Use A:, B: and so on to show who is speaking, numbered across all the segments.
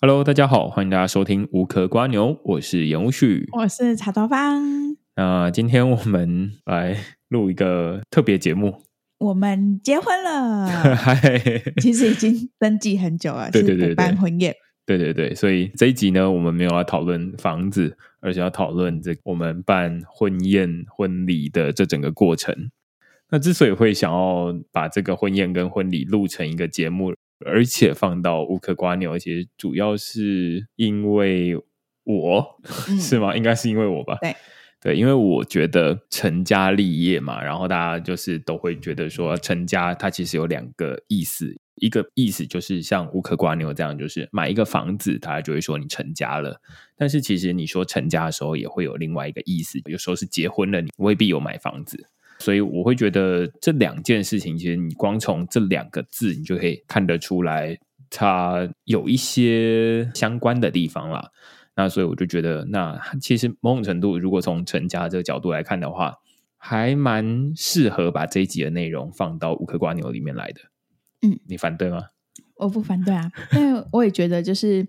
A: Hello，大家好，欢迎大家收听无壳瓜牛，我是严无旭，
B: 我是茶多芳。
A: 那今天我们来录一个特别节目，
B: 我们结婚了，其实已经登记很久了，
A: 对对对，对，
B: 办婚宴，
A: 对对对，所以这一集呢，我们没有要讨论房子，而是要讨论这我们办婚宴婚礼的这整个过程。那之所以会想要把这个婚宴跟婚礼录成一个节目。而且放到乌克瓜牛，其实主要是因为我、嗯、是吗？应该是因为我吧。
B: 对
A: 对，因为我觉得成家立业嘛，然后大家就是都会觉得说成家，它其实有两个意思。一个意思就是像乌克瓜牛这样，就是买一个房子，大家就会说你成家了。但是其实你说成家的时候，也会有另外一个意思，有时候是结婚了，你未必有买房子。所以我会觉得这两件事情，其实你光从这两个字，你就可以看得出来，它有一些相关的地方啦。那所以我就觉得，那其实某种程度，如果从成家这个角度来看的话，还蛮适合把这一集的内容放到五颗瓜牛里面来的。嗯，你反对吗？
B: 我不反对啊，因为我也觉得，就是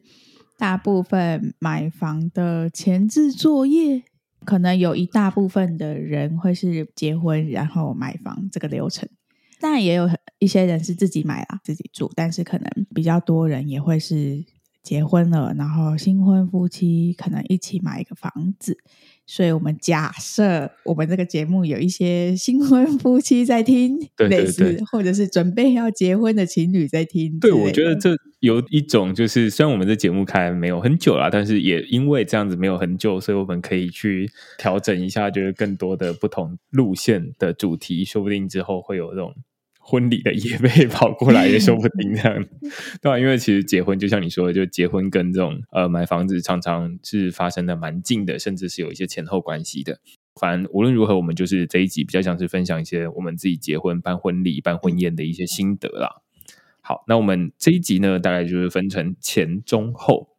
B: 大部分买房的前置作业。可能有一大部分的人会是结婚然后买房这个流程，当然也有一些人是自己买啊，自己住，但是可能比较多人也会是结婚了，然后新婚夫妻可能一起买一个房子。所以我们假设我们这个节目有一些新婚夫妻在听，
A: 对对对，
B: 或者是准备要结婚的情侣在听。
A: 对，我觉得这有一种就是，虽然我们这节目开没有很久了，但是也因为这样子没有很久，所以我们可以去调整一下，就是更多的不同路线的主题，说不定之后会有这种。婚礼的也被跑过来也说不定这样，对吧？因为其实结婚就像你说的，就结婚跟这种呃买房子常常是发生的蛮近的，甚至是有一些前后关系的。反正无论如何，我们就是这一集比较像是分享一些我们自己结婚办婚礼办婚宴的一些心得啦。好，那我们这一集呢，大概就是分成前中后，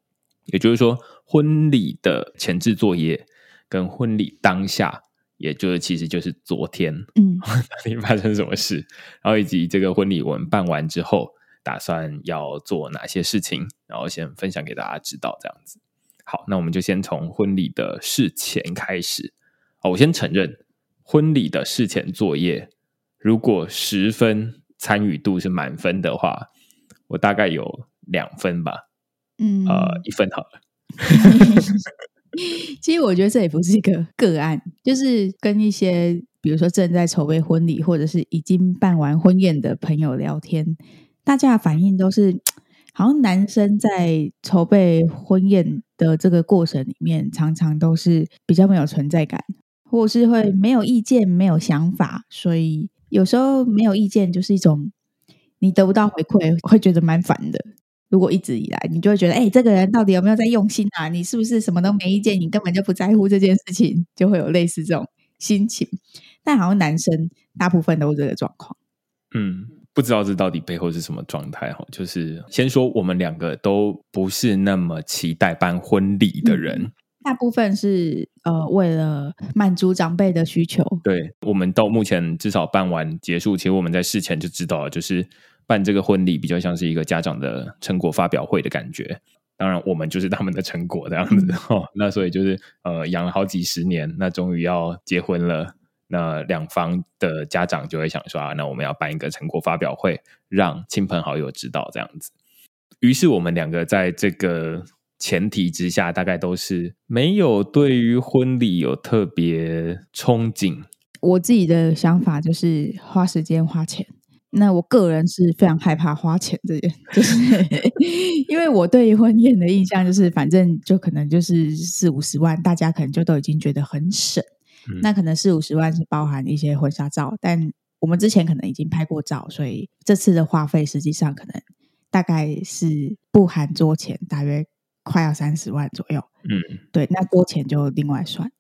A: 也就是说婚礼的前置作业跟婚礼当下。也就是其实就是昨天，嗯，到底发生什么事，然后以及这个婚礼我们办完之后，打算要做哪些事情，然后先分享给大家知道这样子。好，那我们就先从婚礼的事前开始。哦，我先承认，婚礼的事前作业，如果十分参与度是满分的话，我大概有两分吧，嗯，呃，一分好了。
B: 其实我觉得这也不是一个个案，就是跟一些比如说正在筹备婚礼或者是已经办完婚宴的朋友聊天，大家的反应都是，好像男生在筹备婚宴的这个过程里面，常常都是比较没有存在感，或是会没有意见、没有想法，所以有时候没有意见就是一种你得不到回馈，会觉得蛮烦的。如果一直以来，你就会觉得，哎、欸，这个人到底有没有在用心啊？你是不是什么都没意见？你根本就不在乎这件事情，就会有类似这种心情。但好像男生大部分都是这个状况。
A: 嗯，不知道这到底背后是什么状态哈？就是先说我们两个都不是那么期待办婚礼的人，嗯、
B: 大部分是呃为了满足长辈的需求。
A: 对，我们到目前至少办完结束，其实我们在事前就知道了，就是。办这个婚礼比较像是一个家长的成果发表会的感觉，当然我们就是他们的成果这样子哦。那所以就是呃养了好几十年，那终于要结婚了，那两方的家长就会想说啊，那我们要办一个成果发表会，让亲朋好友知道这样子。于是我们两个在这个前提之下，大概都是没有对于婚礼有特别憧憬。
B: 我自己的想法就是花时间花钱。那我个人是非常害怕花钱这件，就是因为我对于婚宴的印象就是，反正就可能就是四五十万，大家可能就都已经觉得很省。嗯、那可能四五十万是包含一些婚纱照，但我们之前可能已经拍过照，所以这次的花费实际上可能大概是不含桌钱，大约快要三十万左右。嗯，对，那桌钱就另外算。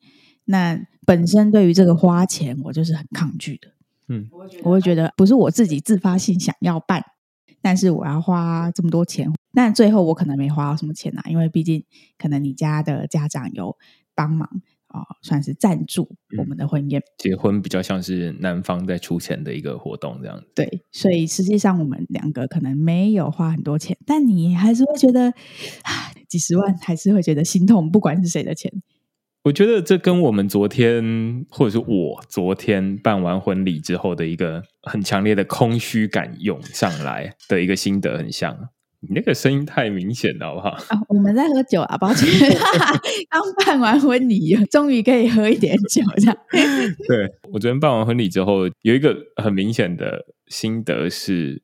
B: 那本身对于这个花钱，我就是很抗拒的。嗯，我会觉得不是我自己自发性想要办，但是我要花这么多钱，但最后我可能没花到什么钱啊，因为毕竟可能你家的家长有帮忙，啊、呃，算是赞助我们的婚宴。
A: 结婚比较像是男方在出钱的一个活动，这样子。
B: 对，所以实际上我们两个可能没有花很多钱，但你还是会觉得啊，几十万还是会觉得心痛，不管是谁的钱。
A: 我觉得这跟我们昨天，或者是我昨天办完婚礼之后的一个很强烈的空虚感涌上来的一个心得很像。你那个声音太明显了，好不好？
B: 啊，我们在喝酒啊，抱歉，刚办完婚礼，终于可以喝一点酒，这样。
A: 对，我昨天办完婚礼之后，有一个很明显的心得是，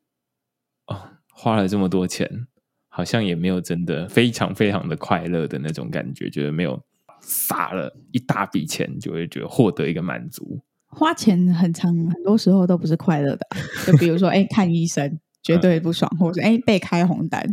A: 哦，花了这么多钱，好像也没有真的非常非常的快乐的那种感觉，觉得没有。撒了一大笔钱，就会觉得获得一个满足。
B: 花钱很长，很多时候都不是快乐的。就比如说，哎、欸，看医生绝对不爽，或者哎、欸、被开红单，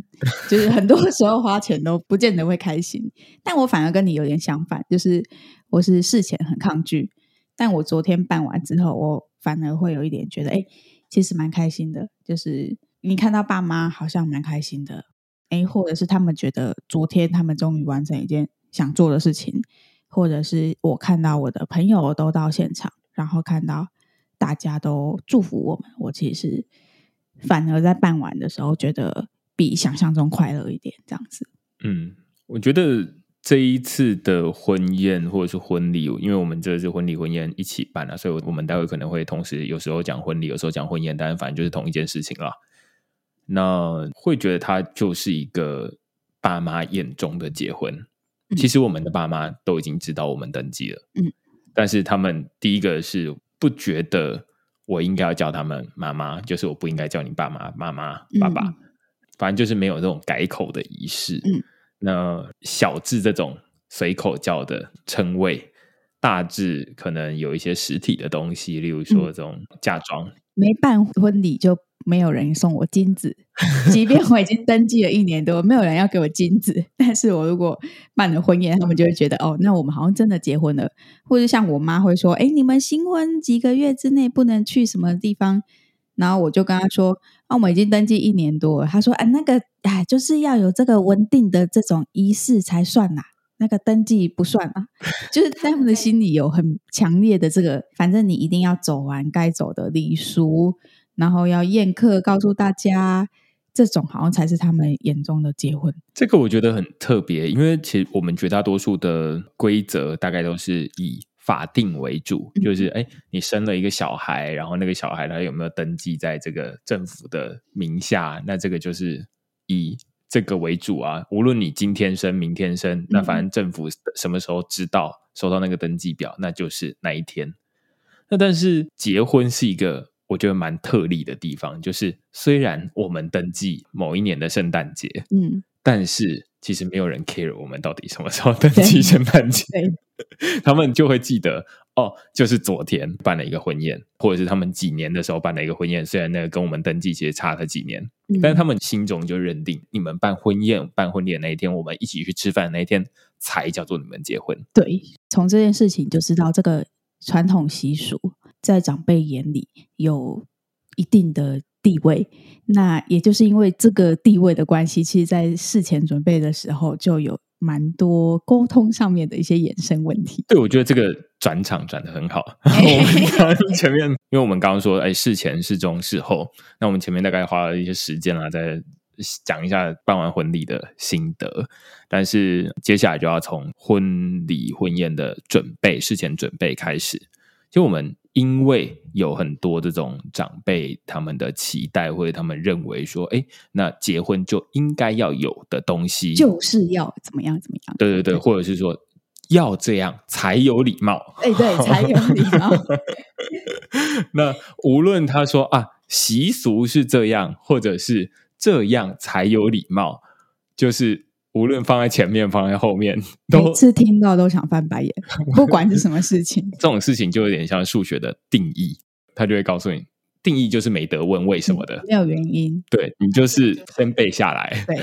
B: 就是很多时候花钱都不见得会开心。但我反而跟你有点相反，就是我是事前很抗拒，但我昨天办完之后，我反而会有一点觉得，哎、欸，其实蛮开心的。就是你看到爸妈好像蛮开心的，哎、欸，或者是他们觉得昨天他们终于完成一件。想做的事情，或者是我看到我的朋友都到现场，然后看到大家都祝福我们，我其实反而在办完的时候觉得比想象中快乐一点，这样子。
A: 嗯，我觉得这一次的婚宴或者是婚礼，因为我们这是婚礼婚宴一起办啊，所以我们待会可能会同时有时候讲婚礼，有时候讲婚宴，但反正就是同一件事情了。那会觉得它就是一个爸妈眼中的结婚。其实我们的爸妈都已经知道我们登记了，嗯，但是他们第一个是不觉得我应该要叫他们妈妈，就是我不应该叫你爸妈妈妈爸爸，反正就是没有这种改口的仪式，嗯，那小至这种随口叫的称谓，大致可能有一些实体的东西，例如说这种嫁妆，
B: 没办婚礼就。没有人送我金子，即便我已经登记了一年多，没有人要给我金子。但是我如果办了婚宴，他们就会觉得哦，那我们好像真的结婚了。或者像我妈会说：“哎，你们新婚几个月之内不能去什么地方。”然后我就跟她说：“啊，我们已经登记一年多了。”她说：“哎，那个哎，就是要有这个稳定的这种仪式才算呐，那个登记不算啊。”就是在他们的心里有很强烈的这个，反正你一定要走完该走的礼俗。然后要宴客，告诉大家，这种好像才是他们眼中的结婚。
A: 这个我觉得很特别，因为其实我们绝大多数的规则大概都是以法定为主，嗯、就是哎，你生了一个小孩，然后那个小孩他有没有登记在这个政府的名下？那这个就是以这个为主啊。无论你今天生、明天生，那反正政府什么时候知道收到那个登记表，那就是那一天。那但是结婚是一个。我觉得蛮特例的地方，就是虽然我们登记某一年的圣诞节，嗯，但是其实没有人 care 我们到底什么时候登记圣诞节，他们就会记得哦，就是昨天办了一个婚宴，或者是他们几年的时候办了一个婚宴，虽然那个跟我们登记其实差了几年，嗯，但是他们心中就认定你们办婚宴、办婚礼的那一天，我们一起去吃饭的那一天才叫做你们结婚。
B: 对，从这件事情就知道这个传统习俗。在长辈眼里有一定的地位，那也就是因为这个地位的关系，其实，在事前准备的时候就有蛮多沟通上面的一些衍生问题。
A: 对，我觉得这个转场转的很好。我们前面，因为我们刚刚说，哎，事前、事中、事后，那我们前面大概花了一些时间啊，在讲一下办完婚礼的心得。但是接下来就要从婚礼婚宴的准备、事前准备开始，就我们。因为有很多这种长辈他们的期待，或者他们认为说，哎，那结婚就应该要有的东西，
B: 就是要怎么样怎么样。
A: 对对对，或者是说要这样才有礼貌。
B: 哎，对，才有礼貌。
A: 那无论他说啊，习俗是这样，或者是这样才有礼貌，就是。无论放在前面，放在后面，都
B: 每次听到都想翻白眼。不管是什么事情，
A: 这种事情就有点像数学的定义，他就会告诉你，定义就是没得问为什么的，
B: 没有原因。
A: 对，你就是先背下来，对，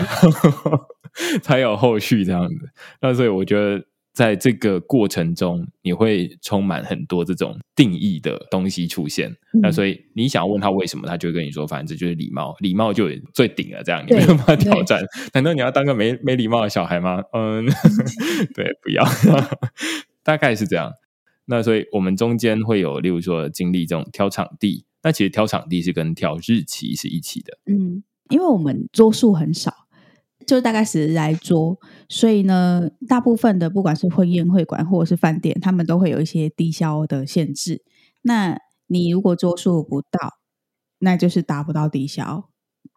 A: 才有后续这样子。那所以我觉得。在这个过程中，你会充满很多这种定义的东西出现。嗯、那所以你想要问他为什么，他就会跟你说：“反正这就是礼貌，礼貌就最顶了。”这样你没有办法挑战。难道你要当个没没礼貌的小孩吗？嗯，对，不要。大概是这样。那所以我们中间会有，例如说经历这种挑场地，那其实挑场地是跟挑日期是一起的。
B: 嗯，因为我们桌数很少，就大概十来桌，所以呢，大部分的不管是婚宴会馆或者是饭店，他们都会有一些低消的限制。那你如果桌数不到，那就是达不到低消，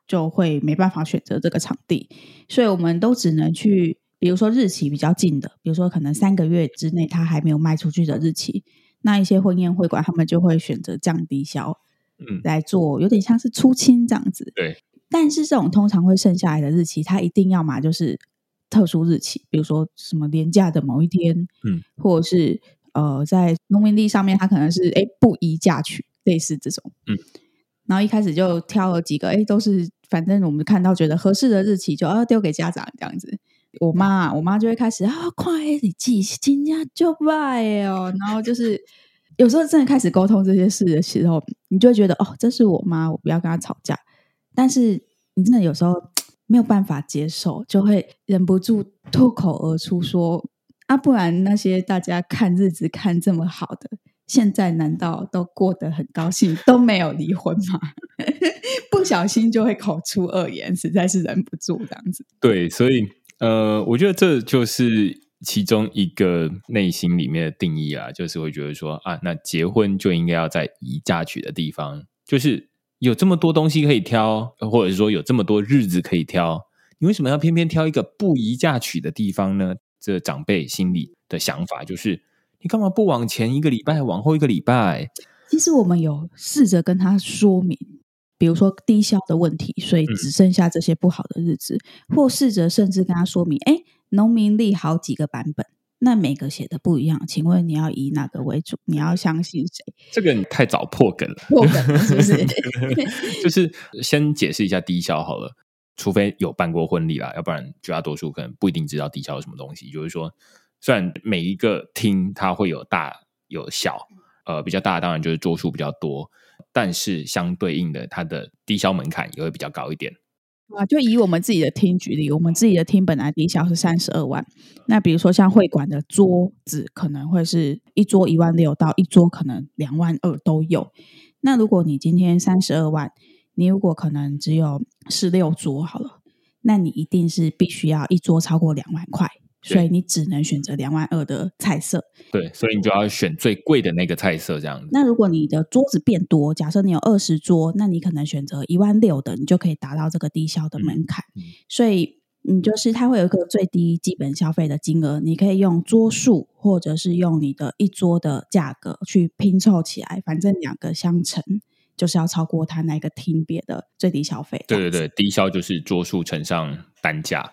B: 就会没办法选择这个场地，所以我们都只能去。比如说日期比较近的，比如说可能三个月之内他还没有卖出去的日期，那一些婚宴会馆他们就会选择降低消，嗯，来做有点像是出清这样子。
A: 对，
B: 但是这种通常会剩下来的日期，它一定要嘛就是特殊日期，比如说什么年假的某一天，嗯，或者是呃在农民历上面它可能是哎不宜嫁娶，类似这种，嗯，然后一开始就挑了几个，哎都是反正我们看到觉得合适的日期就啊丢给家长这样子。我妈，我妈就会开始啊，快你记，今天就拜哦。然后就是有时候真的开始沟通这些事的时候，你就会觉得哦，这是我妈，我不要跟她吵架。但是你真的有时候 没有办法接受，就会忍不住脱口而出说啊，不然那些大家看日子看这么好的，现在难道都过得很高兴，都没有离婚吗？不小心就会口出恶言，实在是忍不住这样子。
A: 对，所以。呃，我觉得这就是其中一个内心里面的定义啊，就是会觉得说啊，那结婚就应该要在宜嫁娶的地方，就是有这么多东西可以挑，或者是说有这么多日子可以挑，你为什么要偏偏挑一个不宜嫁娶的地方呢？这长辈心里的想法就是，你干嘛不往前一个礼拜，往后一个礼拜？
B: 其实我们有试着跟他说明。比如说低消的问题，所以只剩下这些不好的日子，嗯、或试着甚至跟他说明，哎，农民历好几个版本，那每个写的不一样，请问你要以哪个为主？你要相信谁？
A: 这个你太早破梗了，
B: 破梗了是不是？
A: 就是先解释一下低消好了，除非有办过婚礼啦，要不然绝大多数可能不一定知道低消是什么东西。就是说，虽然每一个厅它会有大有小，呃，比较大的当然就是桌数比较多。但是相对应的，它的低消门槛也会比较高一点
B: 啊。就以我们自己的厅举例，我们自己的厅本来底销是三十二万，那比如说像会馆的桌子可能会是一桌一万六到一桌可能两万二都有。那如果你今天三十二万，你如果可能只有十六桌好了，那你一定是必须要一桌超过两万块。所以你只能选择两万二的菜色，
A: 对，所以你就要选最贵的那个菜色这样子。
B: 那如果你的桌子变多，假设你有二十桌，那你可能选择一万六的，你就可以达到这个低消的门槛。嗯嗯、所以你就是它会有一个最低基本消费的金额，你可以用桌数或者是用你的一桌的价格去拼凑起来，反正两个相乘就是要超过它那个厅别的最低消费。
A: 对对对，低消就是桌数乘上单价。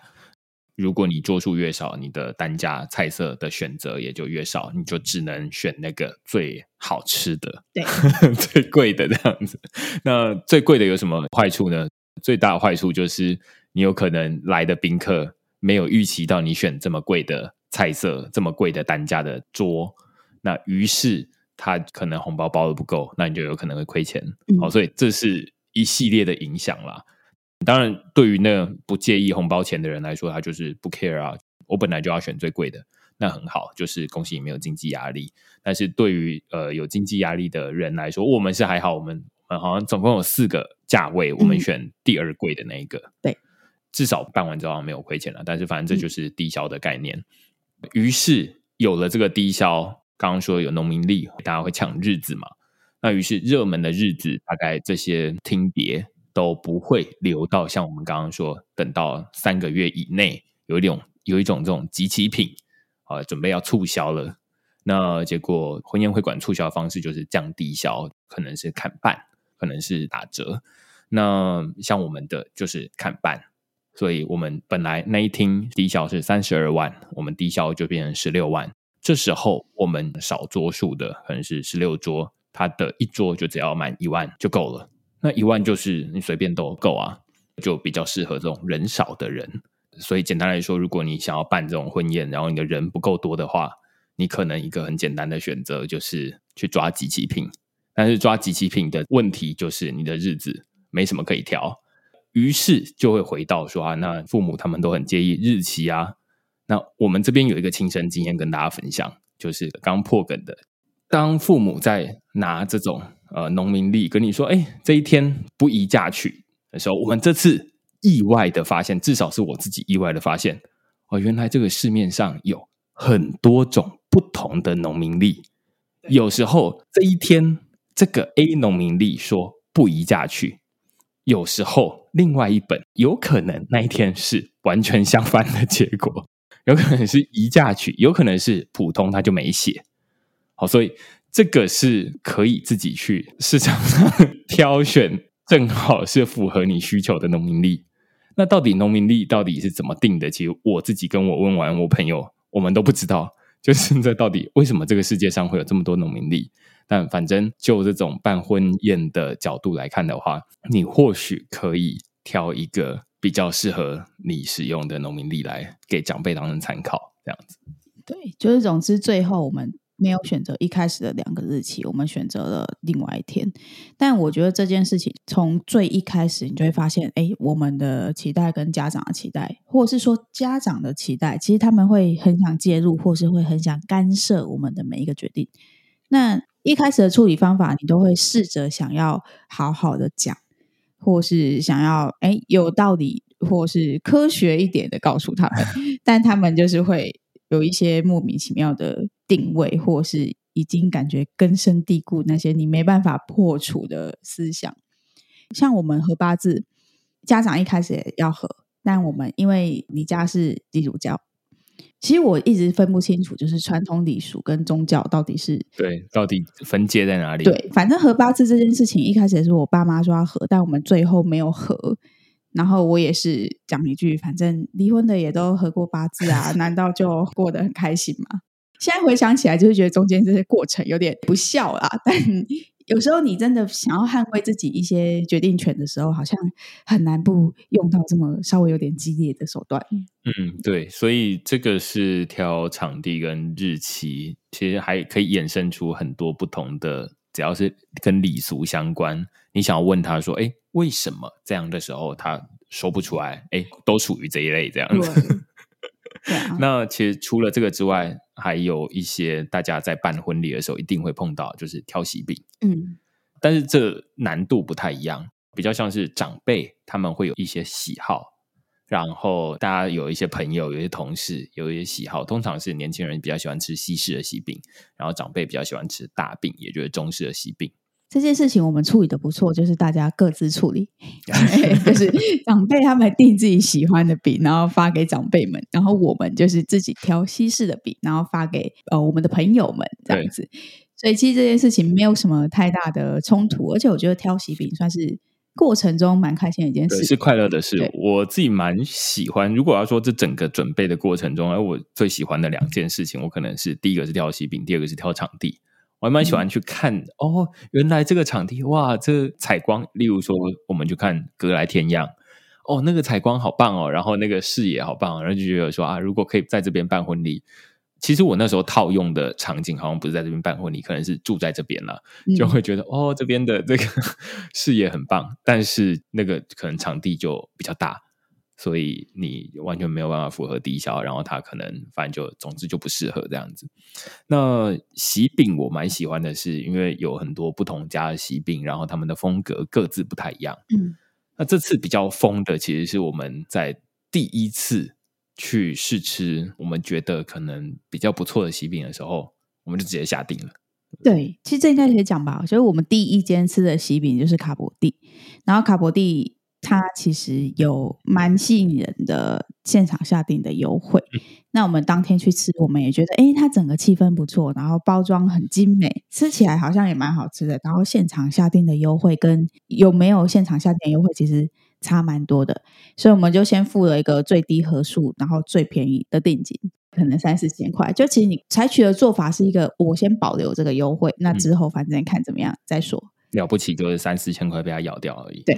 A: 如果你桌数越少，你的单价菜色的选择也就越少，你就只能选那个最好吃的，
B: 对，
A: 最贵的这样子。那最贵的有什么坏处呢？最大的坏处就是你有可能来的宾客没有预期到你选这么贵的菜色，这么贵的单价的桌，那于是他可能红包包的不够，那你就有可能会亏钱。好，嗯，所以这是一系列的影响啦。当然，对于那不介意红包钱的人来说，他就是不 care 啊。我本来就要选最贵的，那很好，就是恭喜你没有经济压力。但是对于呃有经济压力的人来说，我们是还好，我们我们好像总共有四个价位，我们选第二贵的那一个。嗯、对，至少办完之后没有亏钱了。但是反正这就是低消的概念。嗯、于是有了这个低消，刚刚说有农民力，大家会抢日子嘛？那于是热门的日子，大概这些听别。都不会留到像我们刚刚说，等到三个月以内，有一种有一种这种集齐品啊，准备要促销了。那结果婚宴会馆促销的方式就是降低销，可能是砍半，可能是打折。那像我们的就是砍半，所以我们本来那一厅低销是三十二万，我们低销就变成十六万。这时候我们少桌数的可能是十六桌，它的一桌就只要满一万就够了。那一万就是你随便都够啊，就比较适合这种人少的人。所以简单来说，如果你想要办这种婚宴，然后你的人不够多的话，你可能一个很简单的选择就是去抓集齐品。但是抓集齐品的问题就是你的日子没什么可以挑，于是就会回到说啊，那父母他们都很介意日期啊。那我们这边有一个亲身经验跟大家分享，就是刚破梗的，当父母在拿这种呃农民历跟你说，哎，这一天不宜嫁娶的时候，我们这次意外的发现，至少是我自己意外的发现，哦，原来这个市面上有很多种不同的农民历，有时候这一天这个 A 农民历说不宜嫁娶。有时候，另外一本有可能那一天是完全相反的结果，有可能是宜嫁娶，有可能是普通，他就没写。好，所以这个是可以自己去市场上挑选，正好是符合你需求的农民力。那到底农民力到底是怎么定的？其实我自己跟我问完我朋友，我们都不知道，就是这到底为什么这个世界上会有这么多农民力？但反正就这种办婚宴的角度来看的话，你或许可以挑一个比较适合你使用的农民力来给长辈当成参考，这样子。
B: 对，就是总之最后我们没有选择一开始的两个日期，我们选择了另外一天。但我觉得这件事情从最一开始，你就会发现，哎，我们的期待跟家长的期待，或者是说家长的期待，其实他们会很想介入，或是会很想干涉我们的每一个决定。那一开始的处理方法，你都会试着想要好好的讲，或是想要哎有道理，或是科学一点的告诉他们，但他们就是会有一些莫名其妙的定位，或是已经感觉根深蒂固那些你没办法破除的思想。像我们合八字，家长一开始也要合，但我们因为你家是基督教。其实我一直分不清楚，就是传统礼俗跟宗教到底是
A: 对，到底分界在哪里？
B: 对，反正合八字这件事情一开始也是我爸妈说要合，但我们最后没有合。然后我也是讲一句，反正离婚的也都合过八字啊，难道就过得很开心吗？现在回想起来，就是觉得中间这些过程有点不孝啦，但。有时候你真的想要捍卫自己一些决定权的时候，好像很难不用到这么稍微有点激烈的手段。
A: 嗯，对，所以这个是挑场地跟日期，其实还可以衍生出很多不同的，只要是跟礼俗相关，你想要问他说：“哎，为什么这样的时候他说不出来？”哎，都属于这一类这样子。
B: 对啊，
A: 那其实除了这个之外，还有一些大家在办婚礼的时候一定会碰到，就是挑喜饼。
B: 嗯，
A: 但是这难度不太一样，比较像是长辈他们会有一些喜好，然后大家有一些朋友、有一些同事有一些喜好，通常是年轻人比较喜欢吃西式的喜饼，然后长辈比较喜欢吃大饼，也就是中式的喜饼。
B: 这件事情我们处理的不错，就是大家各自处理，就是长辈他们订自己喜欢的饼，然后发给长辈们，然后我们就是自己挑西式的饼，然后发给呃我们的朋友们这样子。所以其实这件事情没有什么太大的冲突，而且我觉得挑喜饼算是过程中蛮开心的一件事，
A: 是快乐的事。我自己蛮喜欢。如果要说这整个准备的过程中，而我最喜欢的两件事情，我可能是第一个是挑喜饼，第二个是挑场地。我还蛮喜欢去看、嗯、哦，原来这个场地哇，这个采光，例如说，我们就看格莱天样，哦，那个采光好棒哦，然后那个视野好棒，然后就觉得说啊，如果可以在这边办婚礼，其实我那时候套用的场景好像不是在这边办婚礼，可能是住在这边了，就会觉得、嗯、哦，这边的这个 视野很棒，但是那个可能场地就比较大。所以你完全没有办法符合低消，然后他可能反正就总之就不适合这样子。那喜饼我蛮喜欢的是，因为有很多不同家的喜饼，然后他们的风格各自不太一样。
B: 嗯，
A: 那这次比较疯的其实是我们在第一次去试吃，我们觉得可能比较不错的喜饼的时候，我们就直接下定了。
B: 对，其实这应该可以讲吧。所以我们第一间吃的喜饼就是卡博蒂，然后卡博蒂。它其实有蛮吸引人的现场下订的优惠。嗯、那我们当天去吃，我们也觉得，哎，它整个气氛不错，然后包装很精美，吃起来好像也蛮好吃的。然后现场下订的优惠跟有没有现场下订优惠其实差蛮多的，所以我们就先付了一个最低合数，然后最便宜的定金，可能三四千块。就其实你采取的做法是一个，我先保留这个优惠，那之后反正看怎么样再说。
A: 了不起就是三四千块被他咬掉而已。
B: 对。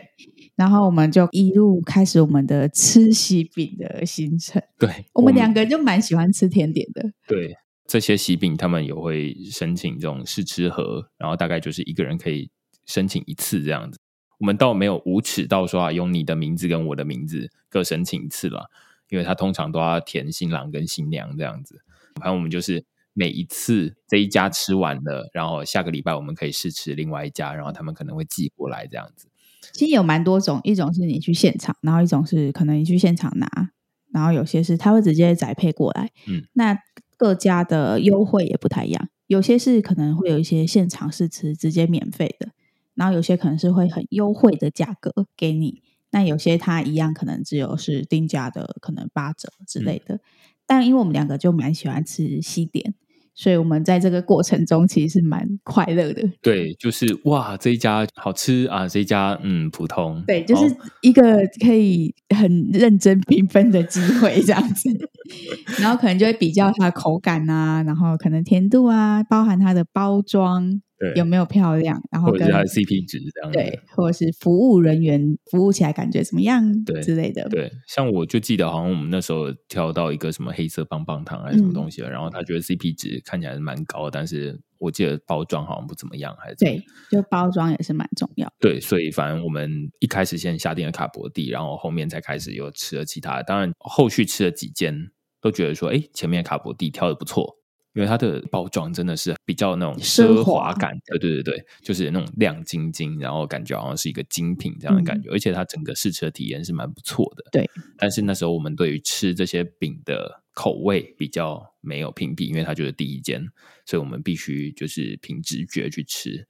B: 然后我们就一路开始我们的吃喜饼的行程。
A: 对，
B: 我们两个人就蛮喜欢吃甜点的。
A: 对，这些喜饼他们也会申请这种试吃盒，然后大概就是一个人可以申请一次这样子。我们倒没有无耻到说啊，用你的名字跟我的名字各申请一次了，因为他通常都要填新郎跟新娘这样子。反正我们就是每一次这一家吃完了，然后下个礼拜我们可以试吃另外一家，然后他们可能会寄过来这样子。
B: 其实有蛮多种，一种是你去现场，然后一种是可能你去现场拿，然后有些是他会直接宅配过来。
A: 嗯，
B: 那各家的优惠也不太一样，有些是可能会有一些现场试吃直接免费的，然后有些可能是会很优惠的价格给你。那有些它一样可能只有是定价的，可能八折之类的。嗯、但因为我们两个就蛮喜欢吃西点。所以我们在这个过程中其实是蛮快乐的。
A: 对，就是哇，这一家好吃啊，这一家嗯普通。
B: 对，就是一个可以很认真评分的机会这样子。然后可能就会比较它的口感啊，然后可能甜度啊，包含它的包装。有没有漂亮？然后跟
A: 或者是 CP 值这样子，
B: 对，或者是服务人员服务起来感觉怎么样？
A: 对
B: 之类的。
A: 对，像我就记得好像我们那时候挑到一个什么黑色棒棒糖还是什么东西然后他觉得 CP 值看起来是蛮高，但是我记得包装好像不怎么样，还是
B: 对，就包装也是蛮重要。
A: 对，所以反正我们一开始先下定了卡博蒂，然后后面才开始又吃了其他的。当然后续吃了几间，都觉得说，哎，前面卡博蒂挑的不错。因为它的包装真的是比较那种奢华感，对对对对，就是那种亮晶晶，然后感觉好像是一个精品这样的感觉，嗯、而且它整个试吃的体验是蛮不错的。
B: 对，
A: 但是那时候我们对于吃这些饼的口味比较没有评比，因为它就是第一间，所以我们必须就是凭直觉去吃。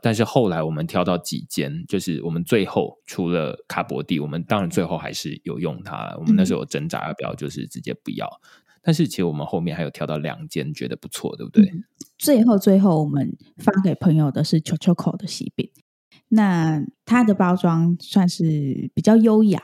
A: 但是后来我们挑到几间，就是我们最后除了卡博蒂，我们当然最后还是有用它。我们那时候有挣扎要不要，就是直接不要。但是其实我们后面还有挑到两间觉得不错，对不对？嗯、最
B: 后最后我们发给朋友的是 CHOCHOKO 的喜饼，那它的包装算是比较优雅，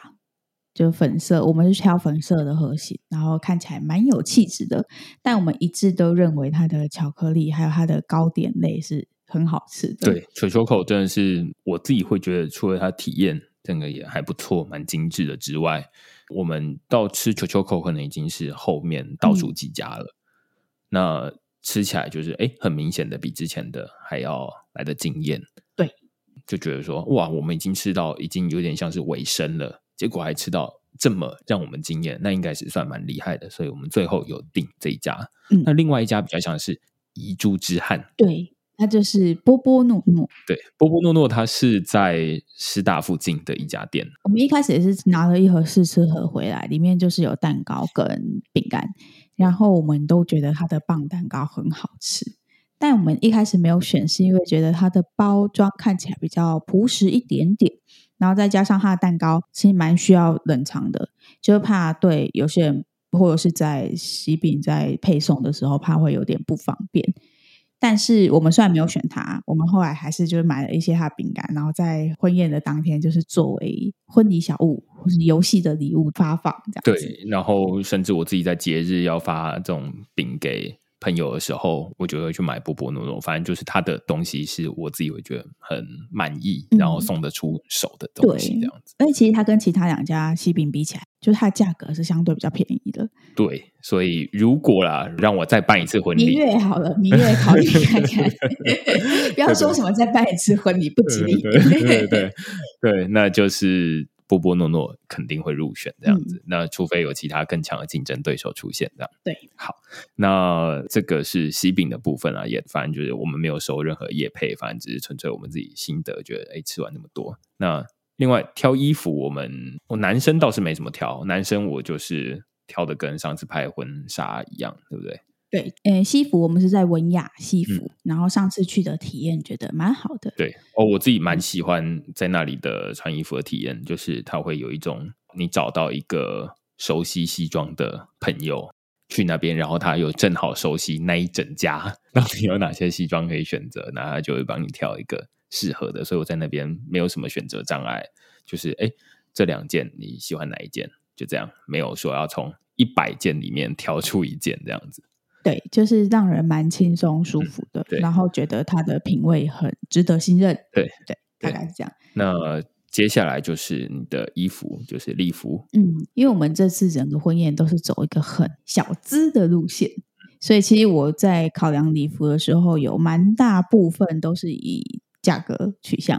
B: 就粉色，我们是挑粉色的盒型，然后看起来蛮有气质的。但我们一致都认为它的巧克力还有它的糕点类是很好吃的。
A: 对，CHOCHOKO 真的是我自己会觉得，除了它体验整个也还不错，蛮精致的之外。我们到吃 CHOCHOKO 可能已经是后面倒数几家了，嗯、那吃起来就是哎，很明显的比之前的还要来的惊艳。
B: 对，
A: 就觉得说哇，我们已经吃到已经有点像是尾声了，结果还吃到这么让我们惊艳，那应该是算蛮厉害的。所以我们最后有定这一家。嗯、那另外一家比较像是遗珠之憾。
B: 对。它就是波波诺诺，
A: 对，波波诺诺，它是在师大附近的一家店。
B: 我们一开始也是拿了一盒试吃盒回来，里面就是有蛋糕跟饼干，然后我们都觉得它的棒蛋糕很好吃，但我们一开始没有选，是因为觉得它的包装看起来比较朴实一点点，然后再加上它的蛋糕其实蛮需要冷藏的，就怕对有些人或者是在喜饼在配送的时候，怕会有点不方便。但是我们虽然没有选他，我们后来还是就是买了一些他的饼干，然后在婚宴的当天，就是作为婚礼小物或是游戏的礼物发放这样。
A: 对，然后甚至我自己在节日要发这种饼给朋友的时候，我就会去买波波诺诺，反正就是他的东西是我自己会觉得很满意，嗯、然后送得出手的东西这样子。
B: 而且其实它跟其他两家西饼比起来，就是它的价格是相对比较便宜的。
A: 对，所以如果啦，让我再办一次婚礼，
B: 明月好了，明月考虑看看，不要说什么再办一次婚礼不吉利。
A: 对，对，对，那就是。波波诺诺肯定会入选这样子，嗯、那除非有其他更强的竞争对手出现这样。
B: 对，
A: 好，那这个是西饼的部分啊，也反正就是我们没有收任何业配，反正只是纯粹我们自己心得，觉得哎，吃完那么多。那另外挑衣服，我们我男生倒是没怎么挑，男生我就是挑的跟上次拍婚纱一样，对不对？
B: 对，诶，西服我们是在文雅西服，嗯、然后上次去的体验觉得蛮好的。
A: 对，哦，我自己蛮喜欢在那里的穿衣服的体验，就是它会有一种你找到一个熟悉西装的朋友去那边，然后他又正好熟悉那一整家 到底有哪些西装可以选择，那他就会帮你挑一个适合的。所以我在那边没有什么选择障碍，就是哎，这两件你喜欢哪一件？就这样，没有说要从一百件里面挑出一件这样子。
B: 对，就是让人蛮轻松舒服的，嗯、然后觉得他的品味很值得信任。
A: 对
B: 对，大概是这样。
A: 那接下来就是你的衣服，就是礼服。
B: 嗯，因为我们这次整个婚宴都是走一个很小资的路线，所以其实我在考量礼服的时候，有蛮大部分都是以价格取向。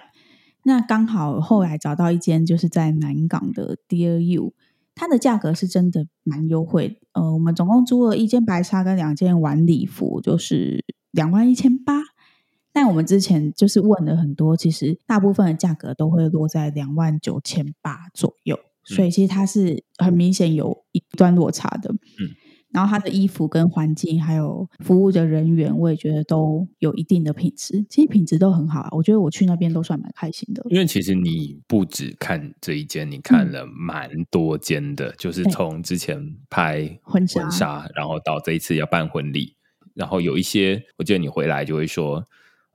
B: 那刚好后来找到一间，就是在南港的 Dear You。它的价格是真的蛮优惠。呃，我们总共租了一件白纱跟两件晚礼服，就是两万一千八。但我们之前就是问了很多，其实大部分的价格都会落在两万九千八左右，嗯、所以其实它是很明显有一段落差的。嗯。然后他的衣服跟环境，还有服务的人员，我也觉得都有一定的品质。其实品质都很好啊，我觉得我去那边都算蛮开心的。
A: 因为其实你不只看这一间，你看了蛮多间的，嗯、就是从之前拍婚纱，婚纱然后到这一次要办婚礼，然后有一些，我记得你回来就会说，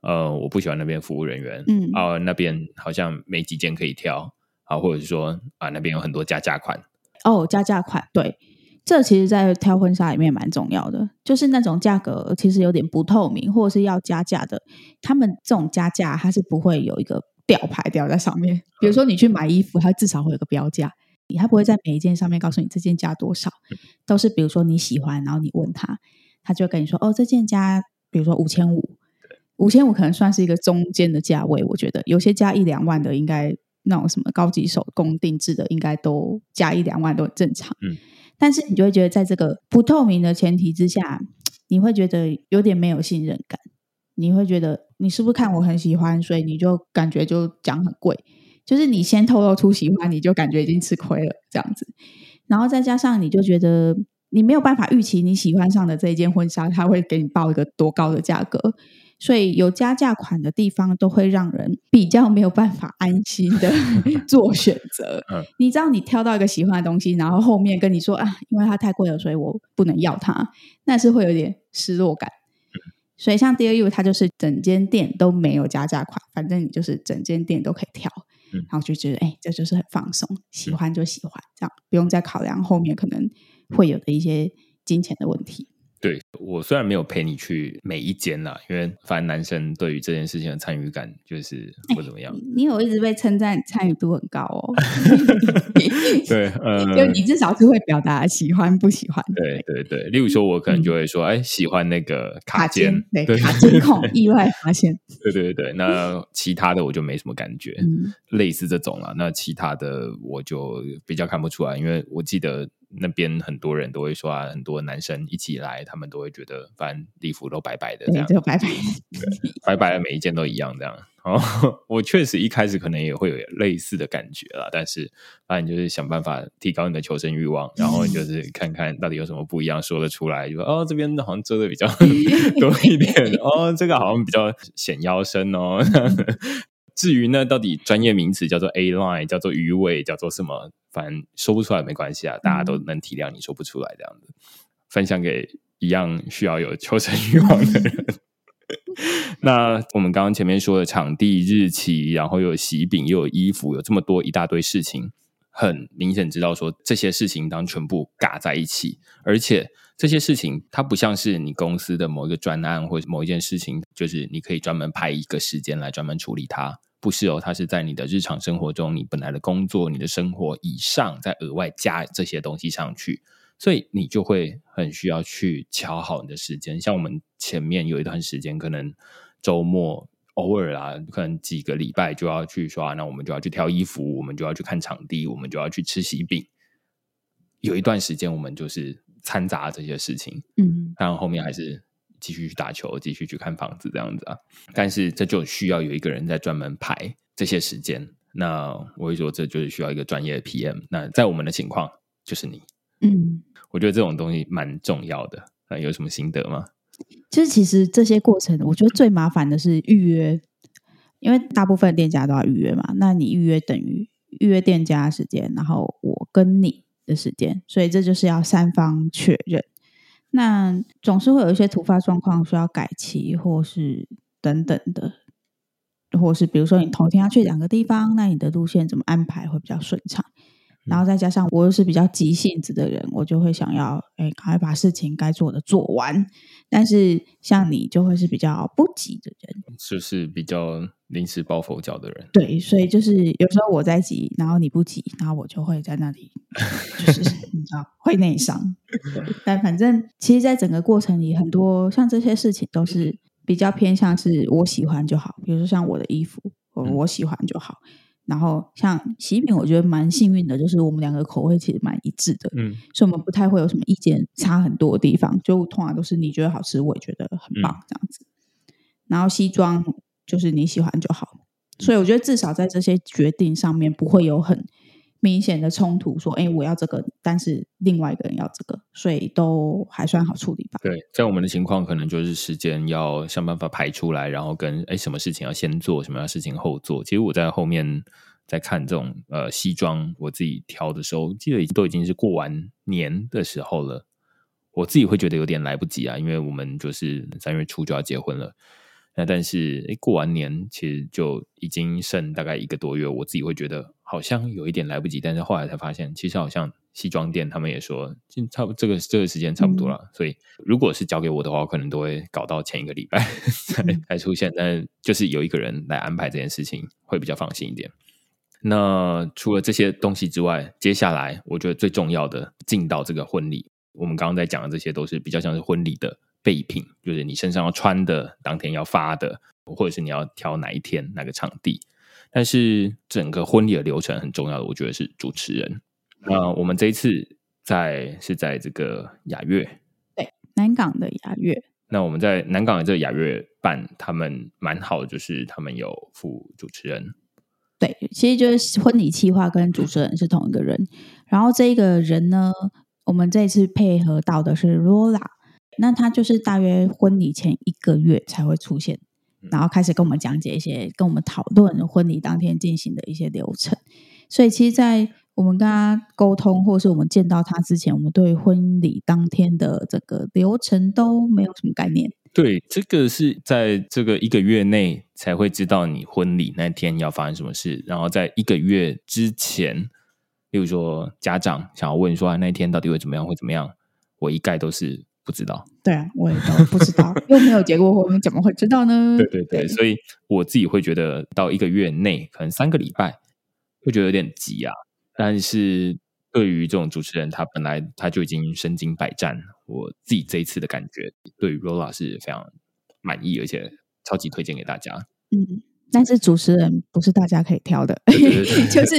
A: 呃，我不喜欢那边服务人员，嗯，啊，那边好像没几件可以挑，啊，或者是说啊，那边有很多加价款。
B: 哦，加价款，对。这其实，在挑婚纱里面蛮重要的，就是那种价格其实有点不透明，或者是要加价的，他们这种加价，它是不会有一个吊牌吊在上面。比如说你去买衣服，它至少会有个标价，它不会在每一件上面告诉你这件加多少，都是比如说你喜欢，然后你问他，他就跟你说哦，这件加，比如说五千五，五千五可能算是一个中间的价位，我觉得有些加一两万的，应该那种什么高级手工定制的，应该都加一两万都很正常。嗯。但是你就会觉得，在这个不透明的前提之下，你会觉得有点没有信任感。你会觉得，你是不是看我很喜欢，所以你就感觉就讲很贵？就是你先透露出喜欢，你就感觉已经吃亏了这样子。然后再加上，你就觉得你没有办法预期你喜欢上的这一件婚纱，他会给你报一个多高的价格。所以有加价款的地方，都会让人比较没有办法安心的 做选择。你知道，你挑到一个喜欢的东西，然后后面跟你说啊，因为它太贵了，所以我不能要它，那是会有点失落感。所以像 Dear You，它就是整间店都没有加价款，反正你就是整间店都可以挑，然后就觉得哎，这就是很放松，喜欢就喜欢，这样不用再考量后面可能会有的一些金钱的问题。
A: 对，我虽然没有陪你去每一间啦，因为反正男生对于这件事情的参与感就是不怎么样。
B: 你有一直被称赞参与度很高哦。
A: 对，呃，
B: 就你至少是会表达喜欢不喜欢。
A: 对对对，例如说，我可能就会说，哎、嗯，喜欢那个卡肩，
B: 对，卡监控意外发现。
A: 对对对，那其他的我就没什么感觉，嗯、类似这种啦。那其他的我就比较看不出来，因为我记得。那边很多人都会说啊，很多男生一起来，他们都会觉得，反正礼服都白白的这样，
B: 就白白的，
A: 白白的每一件都一样这样。哦，我确实一开始可能也会有类似的感觉啦，但是反正就是想办法提高你的求生欲望，然后就是看看到底有什么不一样，说得出来，就说哦，这边好像遮的比较 多一点，哦，这个好像比较显腰身哦。至于呢，到底专业名词叫做 A line，叫做鱼尾，叫做什么？反正说不出来没关系啊，大家都能体谅你说不出来这样子。分享给一样需要有求生欲望的人。那我们刚刚前面说的场地、日期，然后又有喜饼，又有衣服，有这么多一大堆事情，很明显知道说这些事情当全部嘎在一起，而且这些事情它不像是你公司的某一个专案或者某一件事情，就是你可以专门派一个时间来专门处理它。不是哦，它是在你的日常生活中，你本来的工作、你的生活以上，再额外加这些东西上去，所以你就会很需要去乔好你的时间。像我们前面有一段时间，可能周末偶尔啊，可能几个礼拜就要去刷，那我们就要去挑衣服，我们就要去看场地，我们就要去吃喜饼。有一段时间，我们就是掺杂这些事情，嗯，然后后面还是。继续去打球，继续去看房子，这样子啊。但是这就需要有一个人在专门排这些时间。那我会说，这就是需要一个专业的 PM。那在我们的情况，就是你。嗯，我觉得这种东西蛮重要的。那有什么心得吗？
B: 就是其实这些过程，我觉得最麻烦的是预约，因为大部分店家都要预约嘛。那你预约等于预约店家时间，然后我跟你的时间，所以这就是要三方确认。那总是会有一些突发状况需要改期，或是等等的，或是比如说你同天要去两个地方，那你的路线怎么安排会比较顺畅？然后再加上我又是比较急性子的人，我就会想要哎，赶快把事情该做的做完。但是像你就会是比较不急的人，
A: 就是比较临时抱佛脚的人。
B: 对，所以就是有时候我在急，然后你不急，然后我就会在那里，就是你知道会内伤。对，但反正其实，在整个过程里，很多像这些事情都是比较偏向是我喜欢就好。比如说像我的衣服，我我喜欢就好。然后像喜饼，我觉得蛮幸运的，就是我们两个口味其实蛮一致的，
A: 嗯，
B: 所以我们不太会有什么意见差很多的地方，就通常都是你觉得好吃，我也觉得很棒这样子。嗯、然后西装就是你喜欢就好，所以我觉得至少在这些决定上面不会有很明显的冲突，说，哎，我要这个，但是另外一个人要这个，所以都还算好处理吧。
A: 对，在我们的情况，可能就是时间要想办法排出来，然后跟哎，什么事情要先做，什么事情后做。其实我在后面在看这种呃西装，我自己挑的时候，记得都已经是过完年的时候了，我自己会觉得有点来不及啊，因为我们就是三月初就要结婚了。那但是诶，过完年其实就已经剩大概一个多月，我自己会觉得好像有一点来不及。但是后来才发现，其实好像西装店他们也说，就差不这个这个时间差不多了。嗯、所以如果是交给我的话，我可能都会搞到前一个礼拜才才出现。但就是有一个人来安排这件事情，会比较放心一点。那除了这些东西之外，接下来我觉得最重要的进到这个婚礼，我们刚刚在讲的这些都是比较像是婚礼的。备品就是你身上要穿的，当天要发的，或者是你要挑哪一天哪个场地。但是整个婚礼的流程很重要的，我觉得是主持人。那我们这一次在是在这个雅乐，
B: 对，南港的雅乐。
A: 那我们在南港的这个雅乐办，他们蛮好的，就是他们有副主持人。
B: 对，其实就是婚礼企划跟主持人是同一个人。然后这一个人呢，我们这次配合到的是 Rola。那他就是大约婚礼前一个月才会出现，然后开始跟我们讲解一些，跟我们讨论婚礼当天进行的一些流程。所以，其实，在我们跟他沟通，或是我们见到他之前，我们对婚礼当天的这个流程都没有什么概念。
A: 对，这个是在这个一个月内才会知道你婚礼那天要发生什么事，然后在一个月之前，例如说家长想要问说啊，那天到底会怎么样，会怎么样，我一概都是。不知道，
B: 对啊，我也都不知道，又没有结过婚，怎么会知道呢？
A: 对对对，对所以我自己会觉得到一个月内，可能三个礼拜，会觉得有点急啊。但是对于这种主持人，他本来他就已经身经百战，我自己这一次的感觉，对于 Rola 是非常满意，而且超级推荐给大家。
B: 嗯。但是主持人不是大家可以挑的，
A: 对对对 对
B: 就是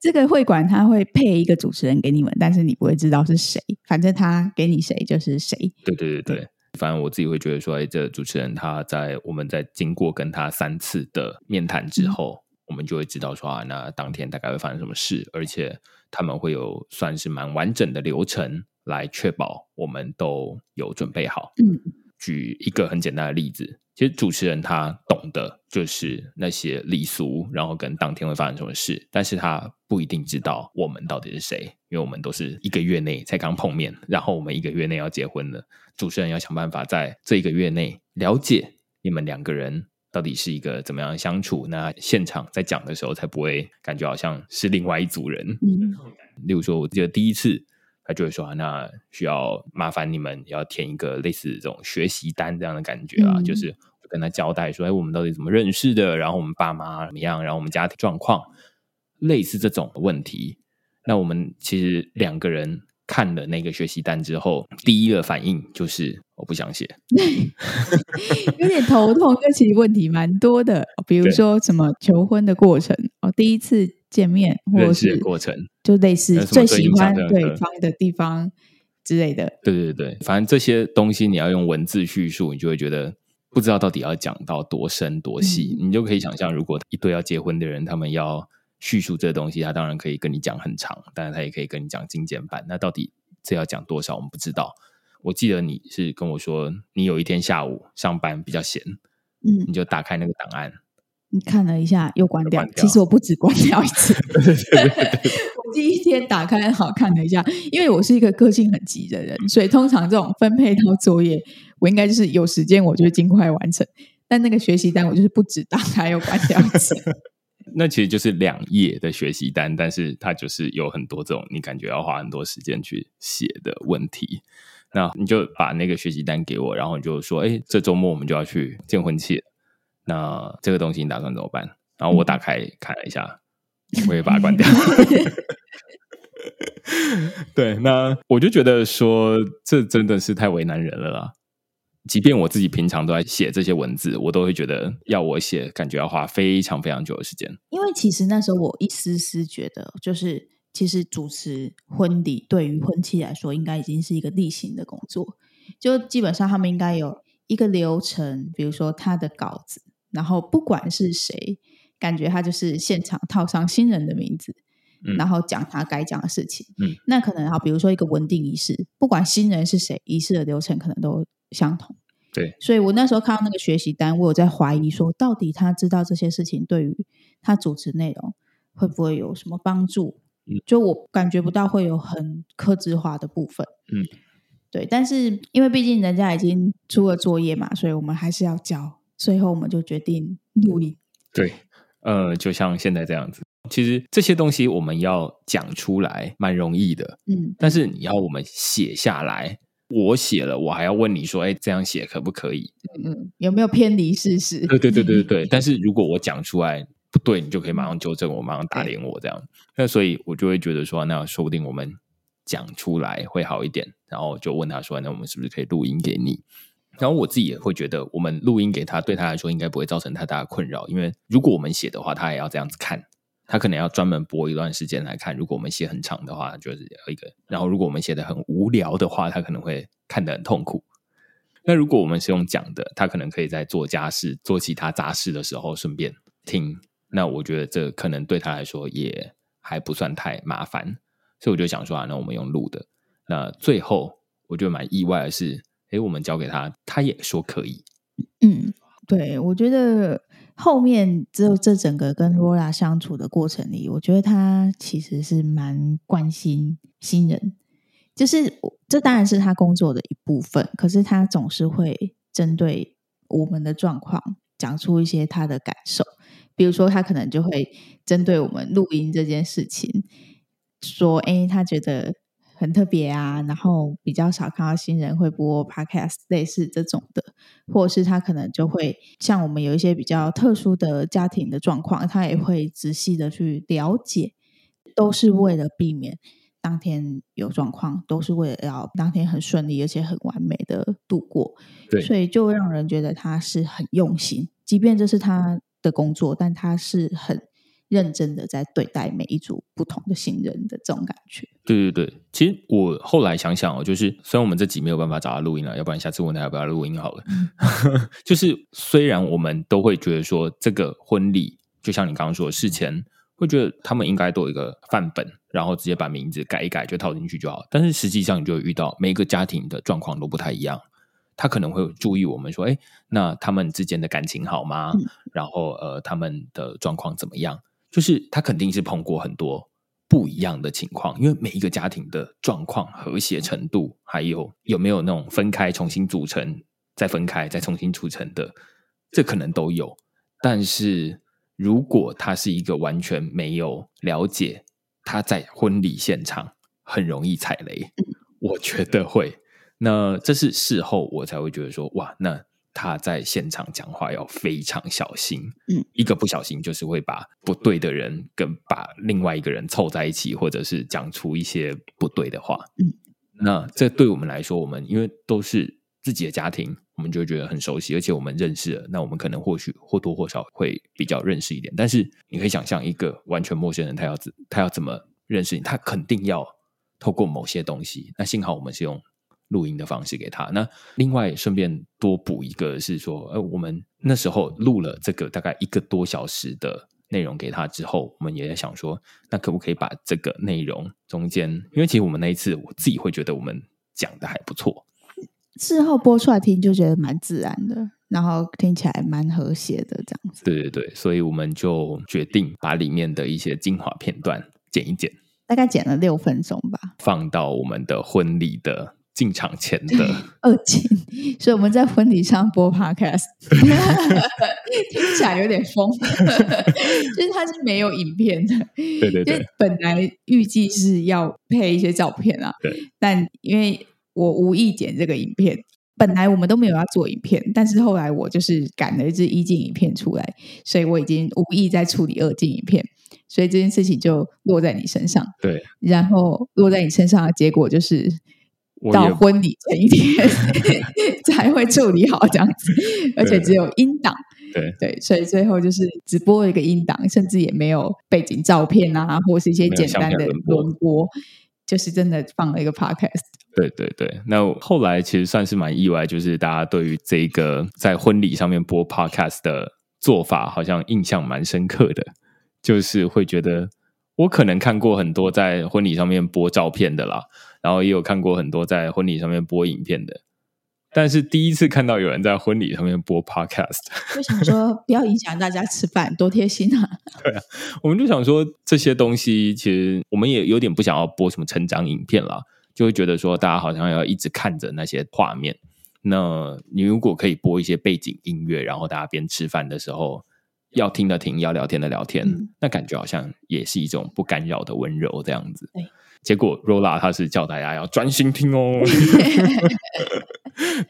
B: 这个会馆他会配一个主持人给你们，但是你不会知道是谁，反正他给你谁就是谁。
A: 对对对对，反正我自己会觉得说，哎，这个主持人他在我们在经过跟他三次的面谈之后，嗯、我们就会知道说啊，那当天大概会发生什么事，而且他们会有算是蛮完整的流程来确保我们都有准备好。嗯，举一个很简单的例子。其实主持人他懂的就是那些礼俗，然后跟当天会发生什么事，但是他不一定知道我们到底是谁，因为我们都是一个月内才刚碰面，然后我们一个月内要结婚了。主持人要想办法在这一个月内了解你们两个人到底是一个怎么样相处，那现场在讲的时候才不会感觉好像是另外一组人。嗯，例如说，我记得第一次。他就会说：“那需要麻烦你们要填一个类似这种学习单这样的感觉啊，嗯、就是跟他交代说，哎，我们到底怎么认识的？然后我们爸妈怎么样？然后我们家庭状况，类似这种问题。那我们其实两个人看了那个学习单之后，第一个反应就是我不想写，
B: 有点头痛。这其实问题蛮多的，比如说什么求婚的过程哦，第一次见面或者是
A: 过程。”
B: 就类似最喜欢对方的地方之类的，
A: 对对对，反正这些东西你要用文字叙述，你就会觉得不知道到底要讲到多深多细。嗯、你就可以想象，如果一对要结婚的人，他们要叙述这东西，他当然可以跟你讲很长，但是他也可以跟你讲精简版。那到底这要讲多少，我们不知道。我记得你是跟我说，你有一天下午上班比较闲，嗯，你就打开那个档案。
B: 你看了一下，又关掉。其实我不止关掉一次 我第一天打开好看了一下，因为我是一个个性很急的人，所以通常这种分配到作业，我应该就是有时间我就尽快完成。但那个学习单，我就是不止打开又关掉一次。
A: 那其实就是两页的学习单，但是它就是有很多这种你感觉要花很多时间去写的问题。那你就把那个学习单给我，然后你就说：“哎，这周末我们就要去见婚期。”那这个东西你打算怎么办？然后我打开看了一下，嗯、我也把它关掉。对，那我就觉得说，这真的是太为难人了啦。即便我自己平常都在写这些文字，我都会觉得要我写，感觉要花非常非常久的时间。
B: 因为其实那时候我一丝丝觉得，就是其实主持婚礼对于婚期来说，应该已经是一个例行的工作。就基本上他们应该有一个流程，比如说他的稿子，然后不管是谁，感觉他就是现场套上新人的名字，嗯、然后讲他该讲的事情。嗯，那可能啊，比如说一个文定仪式，不管新人是谁，仪式的流程可能都相同，
A: 对，
B: 所以我那时候看到那个学习单，我有在怀疑说，到底他知道这些事情对于他主持内容会不会有什么帮助？嗯，就我感觉不到会有很克制化的部分，嗯，对，但是因为毕竟人家已经出了作业嘛，所以我们还是要交，最后我们就决定录音。
A: 对，呃，就像现在这样子，其实这些东西我们要讲出来蛮容易的，嗯，但是你要我们写下来。我写了，我还要问你说，哎，这样写可不可以？
B: 嗯嗯，有没有偏离事实？
A: 对对对对对。但是如果我讲出来不对，你就可以马上纠正我，马上打脸我这样。那所以，我就会觉得说，那说不定我们讲出来会好一点。然后就问他说，那我们是不是可以录音给你？然后我自己也会觉得，我们录音给他，对他来说应该不会造成太大的困扰，因为如果我们写的话，他也要这样子看。他可能要专门播一段时间来看。如果我们写很长的话，就是一个；然后如果我们写的很无聊的话，他可能会看得很痛苦。那如果我们是用讲的，他可能可以在做家事、做其他杂事的时候顺便听。那我觉得这可能对他来说也还不算太麻烦。所以我就想说啊，那我们用录的。那最后我觉得蛮意外的是，诶，我们交给他，他也说可以。
B: 嗯，对，我觉得。后面只有这整个跟 Rora 相处的过程里，我觉得他其实是蛮关心新人，就是这当然是他工作的一部分，可是他总是会针对我们的状况讲出一些他的感受，比如说他可能就会针对我们录音这件事情说：“哎，他觉得。”很特别啊，然后比较少看到新人会播 podcast 类似这种的，或者是他可能就会像我们有一些比较特殊的家庭的状况，他也会仔细的去了解，都是为了避免当天有状况，都是为了要当天很顺利而且很完美的度过。
A: 对，
B: 所以就让人觉得他是很用心，即便这是他的工作，但他是很。认真的在对待每一组不同的新人的这种感觉。
A: 对对对，其实我后来想想哦，就是虽然我们这集没有办法找他录音了，要不然下次问他要不要录音好了。嗯、就是虽然我们都会觉得说，这个婚礼就像你刚刚说的，事前会觉得他们应该都有一个范本，然后直接把名字改一改就套进去就好。但是实际上，你就会遇到每一个家庭的状况都不太一样，他可能会注意我们说，哎，那他们之间的感情好吗？嗯、然后呃，他们的状况怎么样？就是他肯定是碰过很多不一样的情况，因为每一个家庭的状况、和谐程度，还有有没有那种分开重新组成、再分开再重新组成的，这可能都有。但是如果他是一个完全没有了解，他在婚礼现场很容易踩雷，我觉得会。那这是事后我才会觉得说，哇，那。他在现场讲话要非常小心，嗯，一个不小心就是会把不对的人跟把另外一个人凑在一起，或者是讲出一些不对的话，嗯，那这对我们来说，我们因为都是自己的家庭，我们就会觉得很熟悉，而且我们认识了，那我们可能或许或多或少会比较认识一点。但是你可以想象，一个完全陌生人，他要怎他要怎么认识你？他肯定要透过某些东西。那幸好我们是用。录音的方式给他。那另外顺便多补一个，是说，呃，我们那时候录了这个大概一个多小时的内容给他之后，我们也在想说，那可不可以把这个内容中间，因为其实我们那一次我自己会觉得我们讲的还不错，
B: 事后播出来听就觉得蛮自然的，然后听起来蛮和谐的这样子。
A: 对对对，所以我们就决定把里面的一些精华片段剪一剪，
B: 大概剪了六分钟吧，
A: 放到我们的婚礼的。进场前的。
B: 二 进，所以我们在婚礼上播 Podcast，听起来有点疯，就是它是没有影片的，
A: 对对对，
B: 本来预计是要配一些照片啊，
A: 对，
B: 但因为我无意剪这个影片，本来我们都没有要做影片，但是后来我就是赶了一支一进影片出来，所以我已经无意在处理二进影片，所以这件事情就落在你身上，
A: 对，
B: 然后落在你身上的结果就是。到婚礼前一天 才会处理好这样子，而且只有音档。
A: 对。
B: 对，所以最后就是只播了一个音档，甚至也没有背景照片啊，或是一些简单的轮播，就是真的放了一个 podcast。
A: 对对对，那后来其实算是蛮意外，就是大家对于这个在婚礼上面播 podcast 的做法，好像印象蛮深刻的，就是会觉得我可能看过很多在婚礼上面播照片的啦，然后也有看过很多在婚礼上面播影片的。但是第一次看到有人在婚礼上面播 podcast，
B: 就想说不要影响大家吃饭，多贴心啊！
A: 对啊，我们就想说这些东西，其实我们也有点不想要播什么成长影片啦，就会觉得说大家好像要一直看着那些画面。那你如果可以播一些背景音乐，然后大家边吃饭的时候要听的听，要聊天的聊天，嗯、那感觉好像也是一种不干扰的温柔这样子。对结果 Rola 他是叫大家要专心听哦，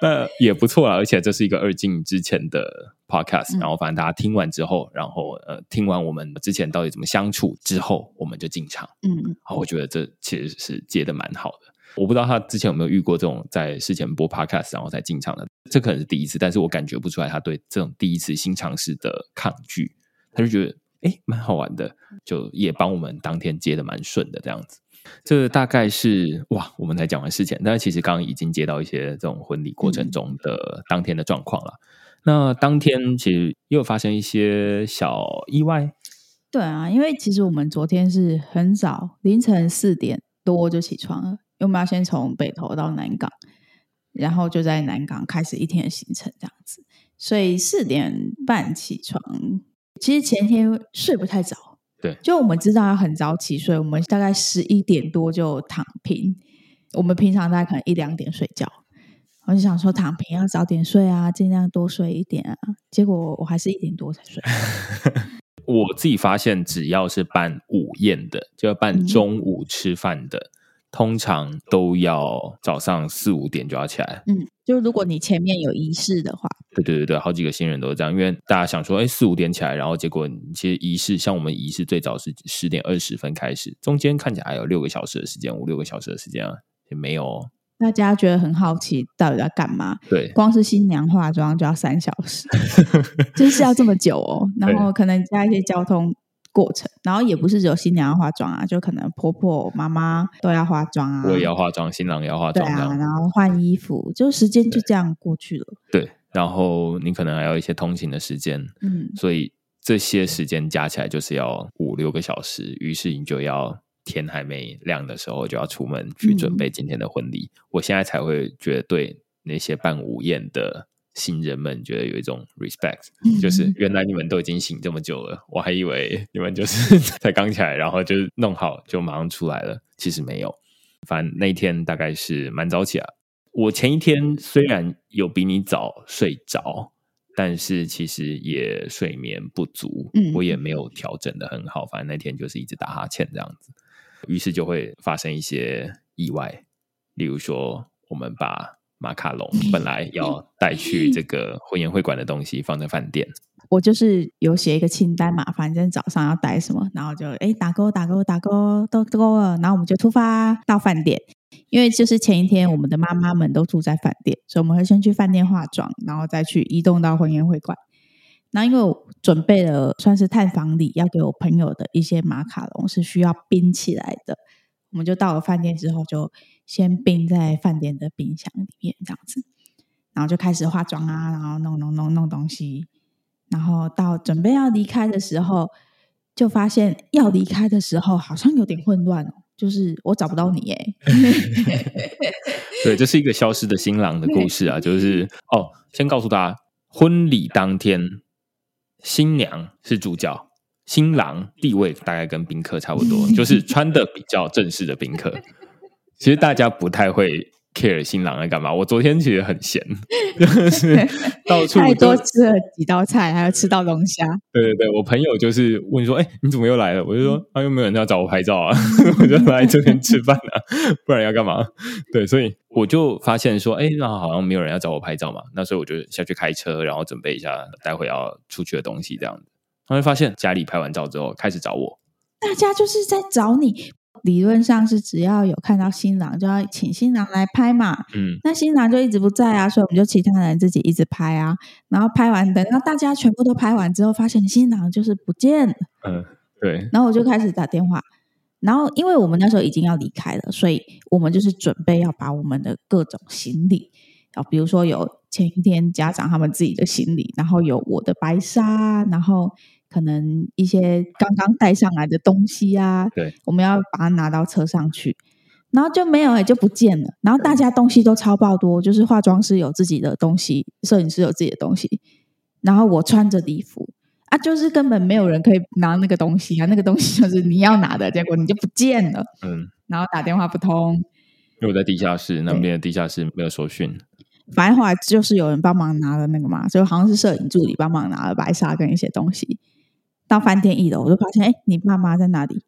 A: 那也不错啊，而且这是一个二进之前的 podcast，、嗯、然后反正大家听完之后，然后呃听完我们之前到底怎么相处之后，我们就进场。嗯，好，我觉得这其实是接的蛮好的。我不知道他之前有没有遇过这种在事前播 podcast 然后再进场的，这可能是第一次，但是我感觉不出来他对这种第一次新尝试的抗拒，他就觉得哎蛮好玩的，就也帮我们当天接的蛮顺的这样子。这大概是哇，我们才讲完事前，但是其实刚刚已经接到一些这种婚礼过程中的当天的状况了。嗯、那当天其实又有发生一些小意外。
B: 对啊，因为其实我们昨天是很早，凌晨四点多就起床了，因为我们要先从北投到南港，然后就在南港开始一天的行程这样子。所以四点半起床，其实前天睡不太早。
A: 对，
B: 就我们知道要很早起睡，我们大概十一点多就躺平。我们平常大概可能一两点睡觉，我就想说躺平要早点睡啊，尽量多睡一点啊。结果我还是一点多才睡。
A: 我自己发现，只要是办午宴的，就要办中午吃饭的。嗯通常都要早上四五点就要起来，
B: 嗯，就如果你前面有仪式的话，
A: 对对对对，好几个新人都是这样，因为大家想说，哎，四五点起来，然后结果其实仪式像我们仪式最早是十点二十分开始，中间看起来还有六个小时的时间，五六个小时的时间啊，也没有。
B: 大家觉得很好奇，到底在干嘛？
A: 对，
B: 光是新娘化妆就要三小时，就是要这么久哦，然后可能加一些交通。过程，然后也不是只有新娘要化妆啊，就可能婆婆、妈妈都要化妆啊。
A: 我也要化妆，新郎也要化妆，对啊，
B: 然后换衣服，就时间就这样过去了。
A: 对，然后你可能还有一些通勤的时间，嗯，所以这些时间加起来就是要五六个小时，于是你就要天还没亮的时候就要出门去准备今天的婚礼。嗯，我现在才会觉得对那些办午宴的。新人们觉得有一种 respect，就是原来你们都已经醒这么久了，我还以为你们就是 才刚起来，然后就弄好就马上出来了。其实没有，反正那一天大概是蛮早起啊。我前一天虽然有比你早睡着，但是其实也睡眠不足，我也没有调整的很好。反正那天就是一直打哈欠这样子，于是就会发生一些意外，例如说我们把。马卡龙本来要带去这个婚宴会馆的东西放在饭店，
B: 我就是有写一个清单嘛，反正早上要带什么，然后就哎打勾打勾打勾都勾了，然后我们就出发到饭店，因为就是前一天我们的妈妈们都住在饭店，所以我们会先去饭店化妆，然后再去移动到婚宴会馆。那因为我准备了算是探访礼，要给我朋友的一些马卡龙是需要冰起来的，我们就到了饭店之后就。先冰在饭店的冰箱里面，这样子，然后就开始化妆啊，然后弄弄弄弄东西，然后到准备要离开的时候，就发现要离开的时候好像有点混乱哦，就是我找不到你哎。
A: 对，这是一个消失的新郎的故事啊，就是哦，先告诉大家，婚礼当天，新娘是主角，新郎地位大概跟宾客差不多，就是穿的比较正式的宾客。其实大家不太会 care 新郎在干嘛。我昨天其实很闲，就是到处
B: 太多吃了几道菜，还要吃到龙虾。
A: 对对对，我朋友就是问说：“哎，你怎么又来了？”我就说：“啊，又没有人要找我拍照啊，我就来这边吃饭啊，不然要干嘛？”对，所以我就发现说：“哎，那好像没有人要找我拍照嘛。”那所以我就下去开车，然后准备一下待会要出去的东西，这样子。然后发现家里拍完照之后，开始找我。
B: 大家就是在找你。理论上是只要有看到新郎，就要请新郎来拍嘛。
A: 嗯，
B: 那新郎就一直不在啊，所以我们就其他人自己一直拍啊。然后拍完，等到大家全部都拍完之后，发现新郎就是不见了。
A: 嗯，对。
B: 然后我就开始打电话。然后因为我们那时候已经要离开了，所以我们就是准备要把我们的各种行李，啊，比如说有前一天家长他们自己的行李，然后有我的白纱，然后。可能一些刚刚带上来的东西啊，
A: 对，
B: 我们要把它拿到车上去，然后就没有哎、欸，就不见了。然后大家东西都超爆多，就是化妆师有自己的东西，摄影师有自己的东西，然后我穿着礼服啊，就是根本没有人可以拿那个东西啊，那个东西就是你要拿的，结果你就不见了。
A: 嗯，
B: 然后打电话不通，
A: 因为我在地下室那边的地下室没有收讯。
B: 反正后来就是有人帮忙拿了那个嘛，就好像是摄影助理帮忙拿了白纱跟一些东西。到饭店一楼，我就发现，哎，你爸妈在哪里？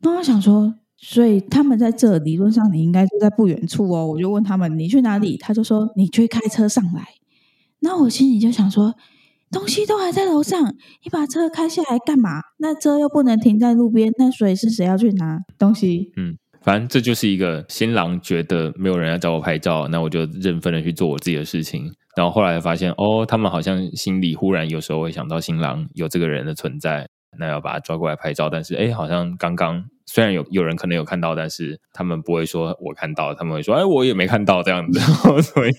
B: 那我想说，所以他们在这，理论上你应该就在不远处哦。我就问他们，你去哪里？他就说，你去开车上来。那我心里就想说，东西都还在楼上，你把车开下来干嘛？那车又不能停在路边，那所以是谁要去拿东西？
A: 嗯。反正这就是一个新郎觉得没有人要找我拍照，那我就认分的去做我自己的事情。然后后来发现，哦，他们好像心里忽然有时候会想到新郎有这个人的存在，那要把他抓过来拍照。但是，哎，好像刚刚虽然有有人可能有看到，但是他们不会说我看到，他们会说，哎，我也没看到这样子。所以，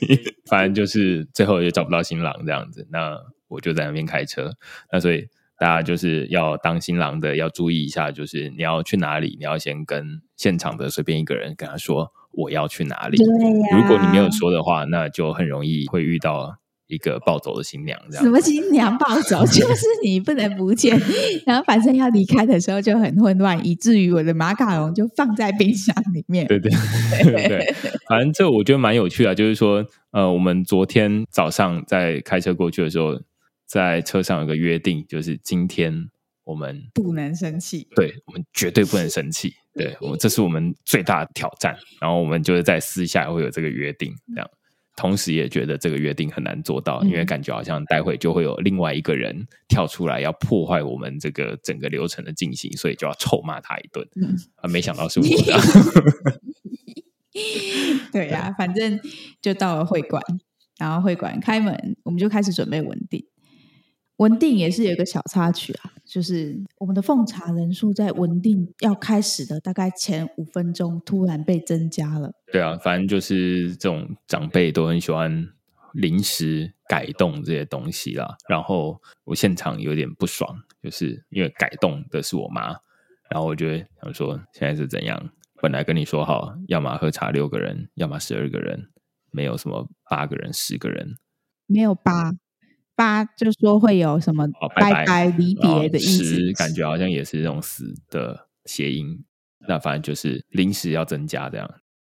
A: 反正就是最后也找不到新郎这样子。那我就在那边开车。那所以。大家就是要当新郎的，要注意一下，就是你要去哪里，你要先跟现场的随便一个人跟他说我要去哪里。对呀。如果你没有说的话，那就很容易会遇到一个暴走的新娘。这样。什
B: 么新娘暴走？就是你不能不见，然后反正要离开的时候就很混乱，以至于我的马卡龙就放在冰箱里面。
A: 对对对对，反正这我觉得蛮有趣的，就是说，呃，我们昨天早上在开车过去的时候。在车上有个约定，就是今天我们
B: 不能生气，
A: 对，我们绝对不能生气，对，我们这是我们最大的挑战。然后我们就是在私下会有这个约定，这样，同时也觉得这个约定很难做到，因为感觉好像待会就会有另外一个人跳出来要破坏我们这个整个流程的进行，所以就要臭骂他一顿。啊，没想到是 我的。
B: 对呀、啊，反正就到了会馆，然后会馆开门，我们就开始准备稳定。文定也是有一个小插曲啊，就是我们的奉茶人数在文定要开始的大概前五分钟突然被增加了。
A: 对啊，反正就是这种长辈都很喜欢临时改动这些东西啦。然后我现场有点不爽，就是因为改动的是我妈，然后我就想说现在是怎样？本来跟你说好，要么喝茶六个人，要么十二个人，没有什么八个人、十个人，
B: 没有八。八就说会有什么拜拜离别的意思，
A: 十感觉好像也是这种死的谐音。那反正就是临时要增加这样。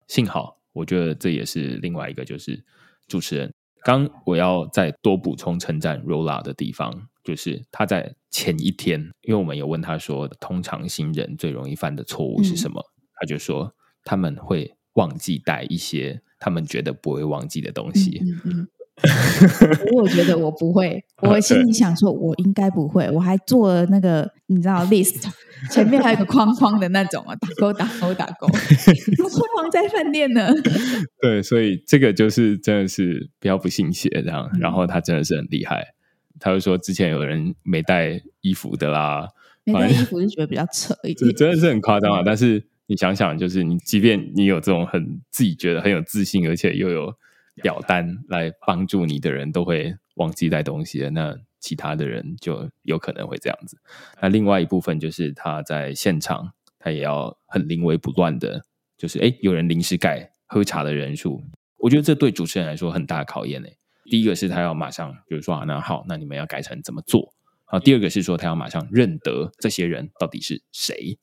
A: 幸好我觉得这也是另外一个，就是主持人刚我要再多补充称赞 Rola 的地方，就是他在前一天，因为我们有问他说，通常新人最容易犯的错误是什么？嗯、他就说他们会忘记带一些他们觉得不会忘记的东西。嗯嗯嗯
B: 我觉得我不会，我心里想说，我应该不会。我还做了那个，你知道，list 前面还有个框框的那种啊，打勾打勾打勾，框框 在饭店呢。
A: 对，所以这个就是真的是不要不信邪这样。然后他真的是很厉害，他就说之前有人没带衣服的啦，
B: 没带衣服就觉得比较扯一点，
A: 真的是很夸张啊。但是你想想，就是你即便你有这种很自己觉得很有自信，而且又有。表单来帮助你的人都会忘记带东西的，那其他的人就有可能会这样子。那另外一部分就是他在现场，他也要很临危不乱的，就是诶，有人临时改喝茶的人数，我觉得这对主持人来说很大考验诶。第一个是他要马上，比如说啊，那好，那你们要改成怎么做？啊，第二个是说他要马上认得这些人到底是谁，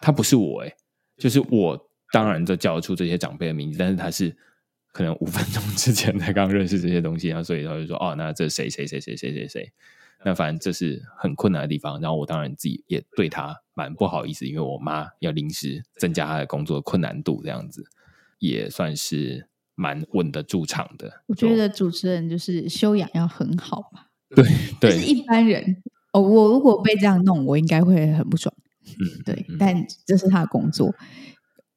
A: 他不是我诶，就是我当然就叫得出这些长辈的名字，但是他是。可能五分钟之前才刚认识这些东西，然后所以他就说：“哦，那这谁谁谁谁谁谁谁？那反正这是很困难的地方。然后我当然自己也对他蛮不好意思，因为我妈要临时增加她的工作困难度，这样子也算是蛮稳得住场的。
B: 我觉得主持人就是修养要很好吧。
A: 对对，
B: 就是一般人哦，我如果被这样弄，我应该会很不爽。
A: 嗯，
B: 对，但这是他的工作。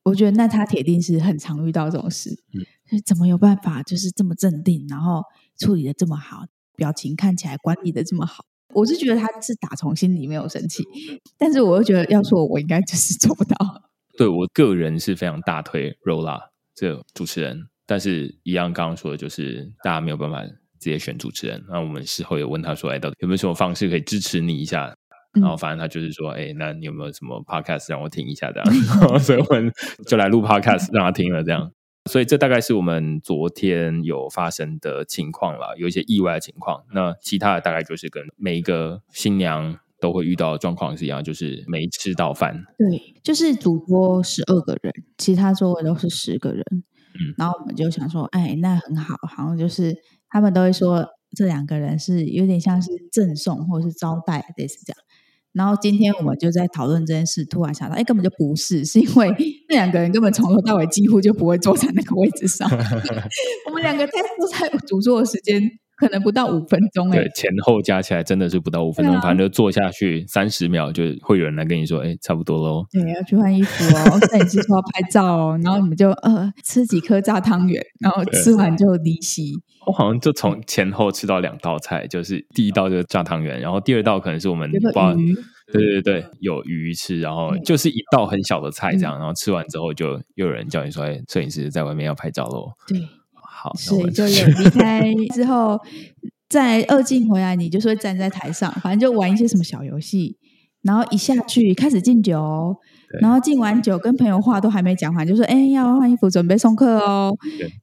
B: 我觉得那他铁定是很常遇到这种事。嗯，怎么有办法就是这么镇定，然后处理的这么好，表情看起来管理的这么好？我是觉得他是打从心里没有生气，但是我又觉得要说我应该就是做不到。
A: 对，我个人是非常大推 Rola 这个主持人，但是一样刚刚说的就是大家没有办法直接选主持人。那我们事后也问他说，哎，到底有没有什么方式可以支持你一下？然后反正他就是说，哎、嗯，那你有没有什么 podcast 让我听一下这样？所以我们就来录 podcast 让他听了这样。所以这大概是我们昨天有发生的情况了，有一些意外的情况。那其他的大概就是跟每一个新娘都会遇到的状况是一样，就是没吃到饭。
B: 对，就是主播十二个人，其他座位都是十个人。嗯，然后我们就想说，哎，那很好，好像就是他们都会说这两个人是有点像是赠送或者是招待，类似这样。然后今天我们就在讨论这件事，突然想到，哎，根本就不是，是因为 那两个人根本从头到尾几乎就不会坐在那个位置上。我们两个在坐在主座的时间可能不到五分钟，哎，
A: 对，前后加起来真的是不到五分钟，啊、反正就坐下去三十秒，就会有人来跟你说，哎，差不多喽。
B: 对，要去换衣服哦，摄影师说要拍照哦，然后你们就呃吃几颗炸汤圆，然后吃完就离席。
A: 我好像就从前后吃到两道菜，就是第一道就是炸汤圆，然后第二道可能是我们不知道，对对对，有鱼吃，然后就是一道很小的菜这样，然后吃完之后就又有人叫你说，哎，摄影师在外面要拍照喽。对，好，
B: 所以就有离开 之后，再二进回来，你就是会站在台上，反正就玩一些什么小游戏，然后一下去开始敬酒。然后敬完酒，跟朋友话都还没讲完，就说：“哎，要换衣服，准备送客哦。”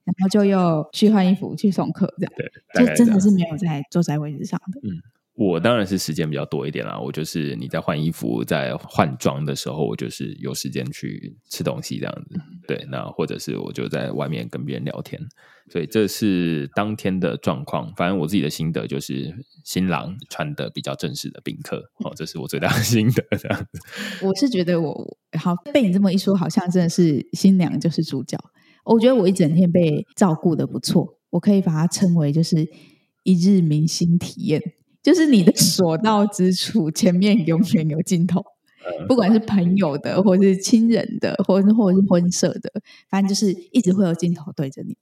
B: 然后就又去换衣服，去送客，这样。对，就真的是没有在坐在位置上的。
A: 嗯，我当然是时间比较多一点啦。我就是你在换衣服、在换装的时候，我就是有时间去吃东西这样子。嗯、对，那或者是我就在外面跟别人聊天。所以这是当天的状况。反正我自己的心得就是，新郎穿的比较正式的宾客。哦，这是我最大的心得。这样子，
B: 我是觉得我好被你这么一说，好像真的是新娘就是主角。我觉得我一整天被照顾的不错，我可以把它称为就是一日明星体验。就是你的所到之处，前面永远有镜头，不管是朋友的，或者是亲人的，或者或者是婚摄的，反正就是一直会有镜头对着你。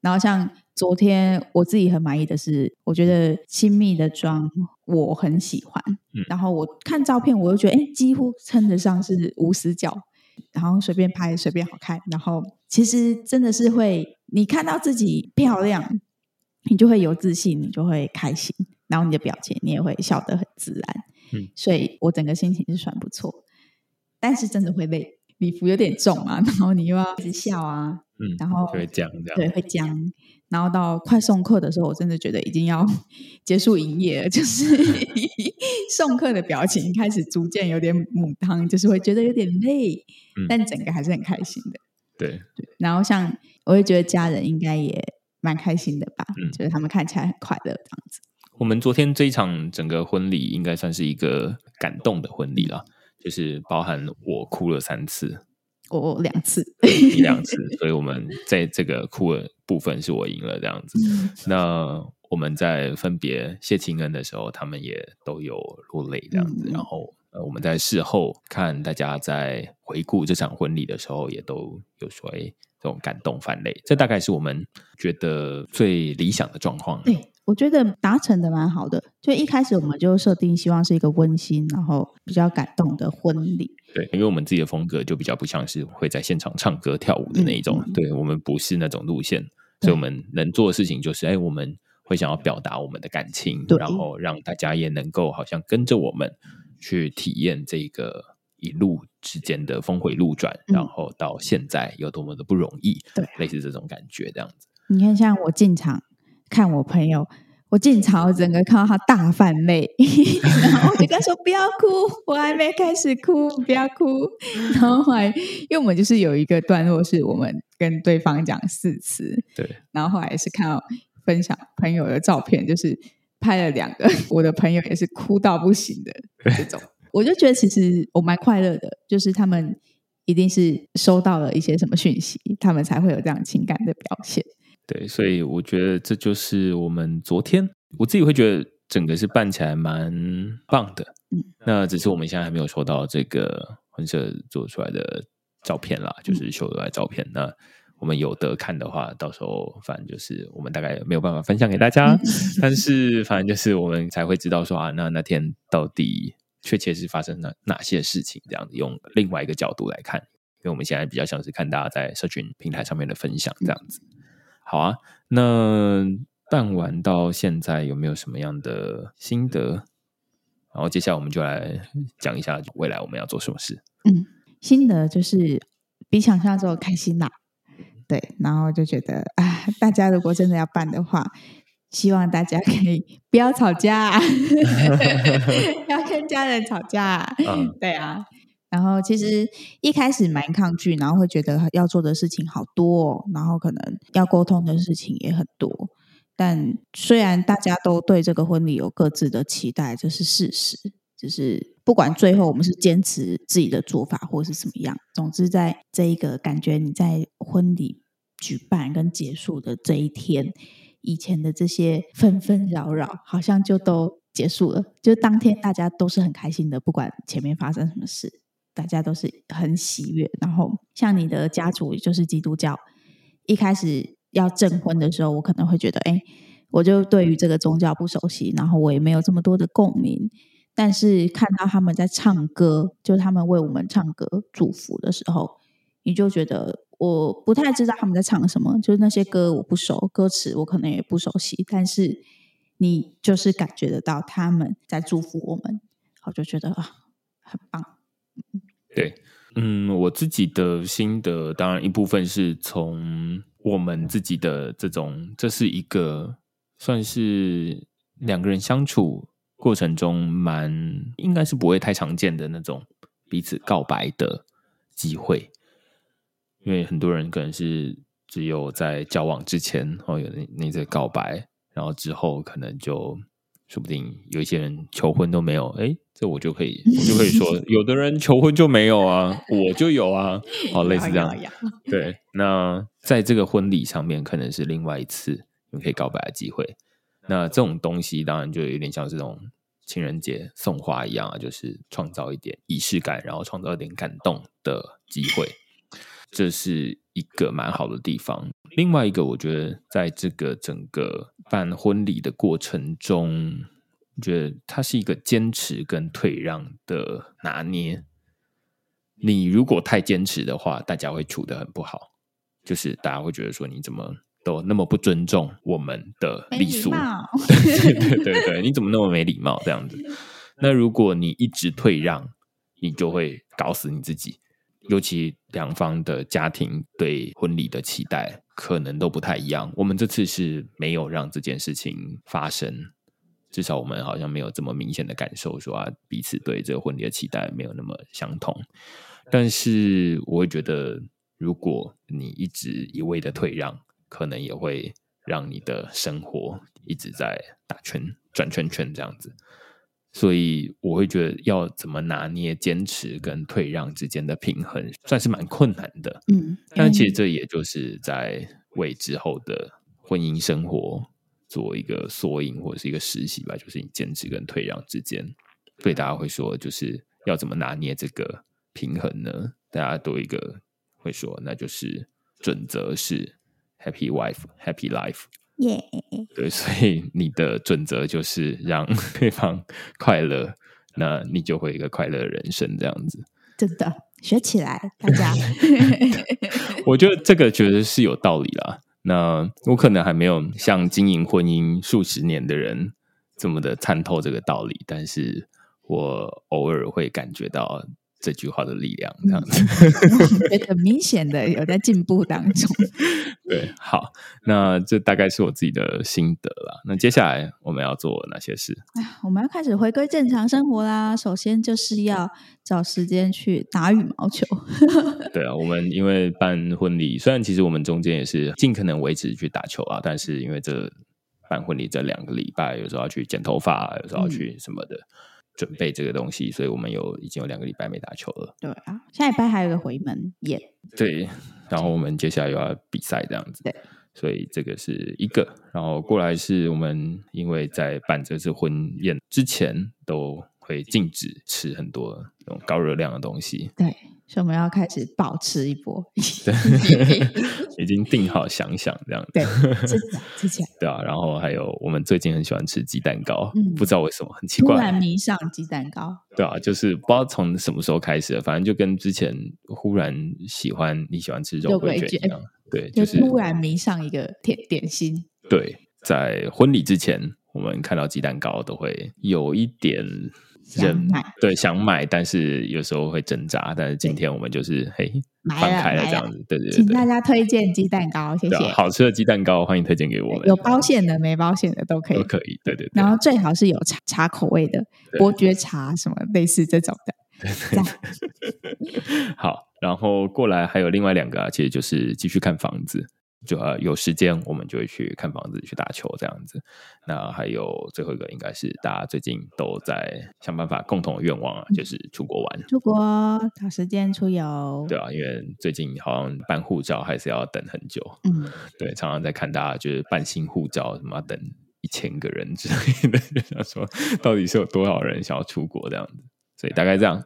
B: 然后像昨天我自己很满意的是，我觉得亲密的妆我很喜欢。嗯、然后我看照片，我又觉得哎，几乎称得上是无死角，然后随便拍随便好看。然后其实真的是会，你看到自己漂亮，你就会有自信，你就会开心，然后你的表情你也会笑得很自然。嗯、所以我整个心情是算不错，但是真的会累。礼服有点重啊，然后你又要一直笑啊，
A: 嗯，
B: 然后
A: 会僵这样，
B: 对，会僵。然后到快送客的时候，我真的觉得已经要 结束营业了，就是 送客的表情开始逐渐有点母汤，就是会觉得有点累，嗯，但整个还是很开心的。
A: 对，
B: 对，然后像我也觉得家人应该也蛮开心的吧，嗯，就是他们看起来很快乐这样子。
A: 我们昨天这一场整个婚礼应该算是一个感动的婚礼了。就是包含我哭了三次，
B: 我两次，
A: 一两次，所以我们在这个酷的部分是我赢了这样子。嗯、那我们在分别谢亲恩的时候，他们也都有落泪这样子。嗯、然后呃，我们在事后看大家在回顾这场婚礼的时候，也都有说哎，这种感动泛泪。这大概是我们觉得最理想的状况。
B: 对。我觉得达成的蛮好的，就一开始我们就设定希望是一个温馨，然后比较感动的婚礼。
A: 对，因为我们自己的风格就比较不像是会在现场唱歌跳舞的那一种，嗯、对，我们不是那种路线，所以我们能做的事情就是，哎，我们会想要表达我们的感情，然后让大家也能够好像跟着我们去体验这个一路之间的峰回路转，然后到现在有多么的不容易，对，类似这种感觉这样子。
B: 你看，像我进场。看我朋友，我进场，我整个看到他大泛泪，然后我就跟他说：“不要哭，我还没开始哭，不要哭。”然后后来，因为我们就是有一个段落是我们跟对方讲四次，
A: 对。
B: 然后后来是看到分享朋友的照片，就是拍了两个，我的朋友也是哭到不行的这种，我就觉得其实我蛮快乐的，就是他们一定是收到了一些什么讯息，他们才会有这样情感的表现。
A: 对，所以我觉得这就是我们昨天，我自己会觉得整个是办起来蛮棒的。
B: 嗯，
A: 那只是我们现在还没有收到这个婚摄做出来的照片啦，就是秀出来的照片。嗯、那我们有得看的话，到时候反正就是我们大概没有办法分享给大家，嗯、但是反正就是我们才会知道说啊，那那天到底确切是发生了哪些事情，这样子用另外一个角度来看，因为我们现在比较像是看大家在社群平台上面的分享这样子。好啊，那办完到现在有没有什么样的心得？然后接下来我们就来讲一下未来我们要做什么事。
B: 嗯，心得就是比想象中开心啦。对，然后就觉得啊，大家如果真的要办的话，希望大家可以不要吵架，不要跟家人吵架。嗯，对啊。然后其实一开始蛮抗拒，然后会觉得要做的事情好多哦，然后可能要沟通的事情也很多。但虽然大家都对这个婚礼有各自的期待，这是事实。就是不管最后我们是坚持自己的做法，或是怎么样，总之在这一个感觉你在婚礼举办跟结束的这一天，以前的这些纷纷扰扰，好像就都结束了。就当天大家都是很开心的，不管前面发生什么事，大家都是很喜悦。然后像你的家族就是基督教，一开始。要证婚的时候，我可能会觉得，哎，我就对于这个宗教不熟悉，然后我也没有这么多的共鸣。但是看到他们在唱歌，就他们为我们唱歌祝福的时候，你就觉得我不太知道他们在唱什么，就是那些歌我不熟，歌词我可能也不熟悉，但是你就是感觉得到他们在祝福我们，我就觉得啊，很棒。
A: 对，嗯，我自己的心得，当然一部分是从。我们自己的这种，这是一个算是两个人相处过程中蛮应该是不会太常见的那种彼此告白的机会，因为很多人可能是只有在交往之前哦有那那些告白，然后之后可能就说不定有一些人求婚都没有，哎，这我就可以我就可以说，有的人求婚就没有啊，我就有啊，好 类似这样，对，那。在这个婚礼上面，可能是另外一次你可以告白的机会。那这种东西当然就有点像是这种情人节送花一样啊，就是创造一点仪式感，然后创造一点感动的机会。这是一个蛮好的地方。另外一个，我觉得在这个整个办婚礼的过程中，我觉得它是一个坚持跟退让的拿捏。你如果太坚持的话，大家会处得很不好。就是大家会觉得说，你怎么都那么不尊重我们的礼俗？对对对对，你怎么那么没礼貌这样子？那如果你一直退让，你就会搞死你自己。尤其两方的家庭对婚礼的期待可能都不太一样。我们这次是没有让这件事情发生，至少我们好像没有这么明显的感受，说啊，彼此对这个婚礼的期待没有那么相同。但是我会觉得。如果你一直一味的退让，可能也会让你的生活一直在打圈、转圈圈这样子。所以我会觉得要怎么拿捏坚持跟退让之间的平衡，算是蛮困难的。
B: 嗯，
A: 但其实这也就是在为之后的婚姻生活做一个缩影或者是一个实习吧。就是你坚持跟退让之间，所以大家会说，就是要怎么拿捏这个平衡呢？大家都一个。会说，那就是准则是 Happy Wife Happy Life，
B: 耶。
A: 对，所以你的准则就是让 对方快乐，那你就会一个快乐的人生这样子。
B: 真的，学起来，大家。
A: 我觉得这个觉得是有道理啦。那我可能还没有像经营婚姻数十年的人这么的参透这个道理，但是我偶尔会感觉到。这句话的力量，这样子，
B: 觉得很明显的 有在进步当中。
A: 对，好，那这大概是我自己的心得了。那接下来我们要做哪些事？
B: 我们要开始回归正常生活啦。首先就是要找时间去打羽毛球。
A: 对啊，我们因为办婚礼，虽然其实我们中间也是尽可能维持去打球啊，但是因为这办婚礼这两个礼拜，有时候要去剪头发，有时候要去什么的。嗯准备这个东西，所以我们有已经有两个礼拜没打球了。
B: 对啊，下礼拜还有一个回门宴。
A: 对，然后我们接下来又要比赛这样子。
B: 对，
A: 所以这个是一个。然后过来是我们因为在办这次婚宴之前都会禁止吃很多那种高热量的东西。
B: 对。所以我们要开始暴吃一波，
A: 对，已经定好想想这样子，
B: 对，吃起来，吃起来，
A: 对啊。然后还有我们最近很喜欢吃鸡蛋糕，嗯、不知道为什么很奇怪，
B: 突然迷上鸡蛋糕，
A: 对啊，就是不知道从什么时候开始，反正就跟之前忽然喜欢你喜欢吃肉桂卷一样，对，就是
B: 突然迷上一个甜点心。
A: 对，在婚礼之前，我们看到鸡蛋糕都会有一点。
B: 想买
A: 对想买，但是有时候会挣扎。但是今天我们就是嘿放开了这样子，对对对。
B: 请大家推荐鸡蛋糕，谢谢。
A: 好吃的鸡蛋糕，欢迎推荐给我们。
B: 有包馅的、没包馅的都可以，
A: 都可以。对对对。
B: 然后最好是有茶茶口味的，伯爵茶什么类似这种的。对对对。
A: 好，然后过来还有另外两个啊，其实就是继续看房子。就呃有时间，我们就会去看房子、去打球这样子。那还有最后一个，应该是大家最近都在想办法共同的愿望啊，就是出国玩。
B: 出国找时间出游。
A: 对啊，因为最近好像办护照还是要等很久。嗯，对，常常在看大家就是办新护照，什么等一千个人之类的，就想说到底是有多少人想要出国这样子。所以大概这样，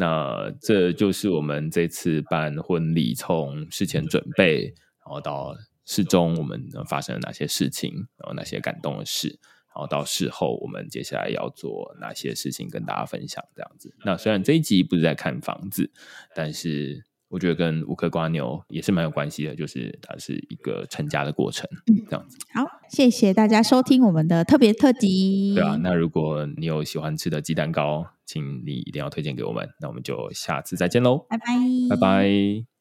A: 那这就是我们这次办婚礼从事前准备。然后到事中，我们发生了哪些事情？然后哪些感动的事？然后到事后，我们接下来要做哪些事情跟大家分享？这样子。那虽然这一集不是在看房子，但是我觉得跟乌克瓜牛也是蛮有关系的，就是它是一个成家的过程。这样子。
B: 好，谢谢大家收听我们的特别特辑。
A: 对啊，那如果你有喜欢吃的鸡蛋糕，请你一定要推荐给我们。那我们就下次再见喽，
B: 拜拜，
A: 拜拜。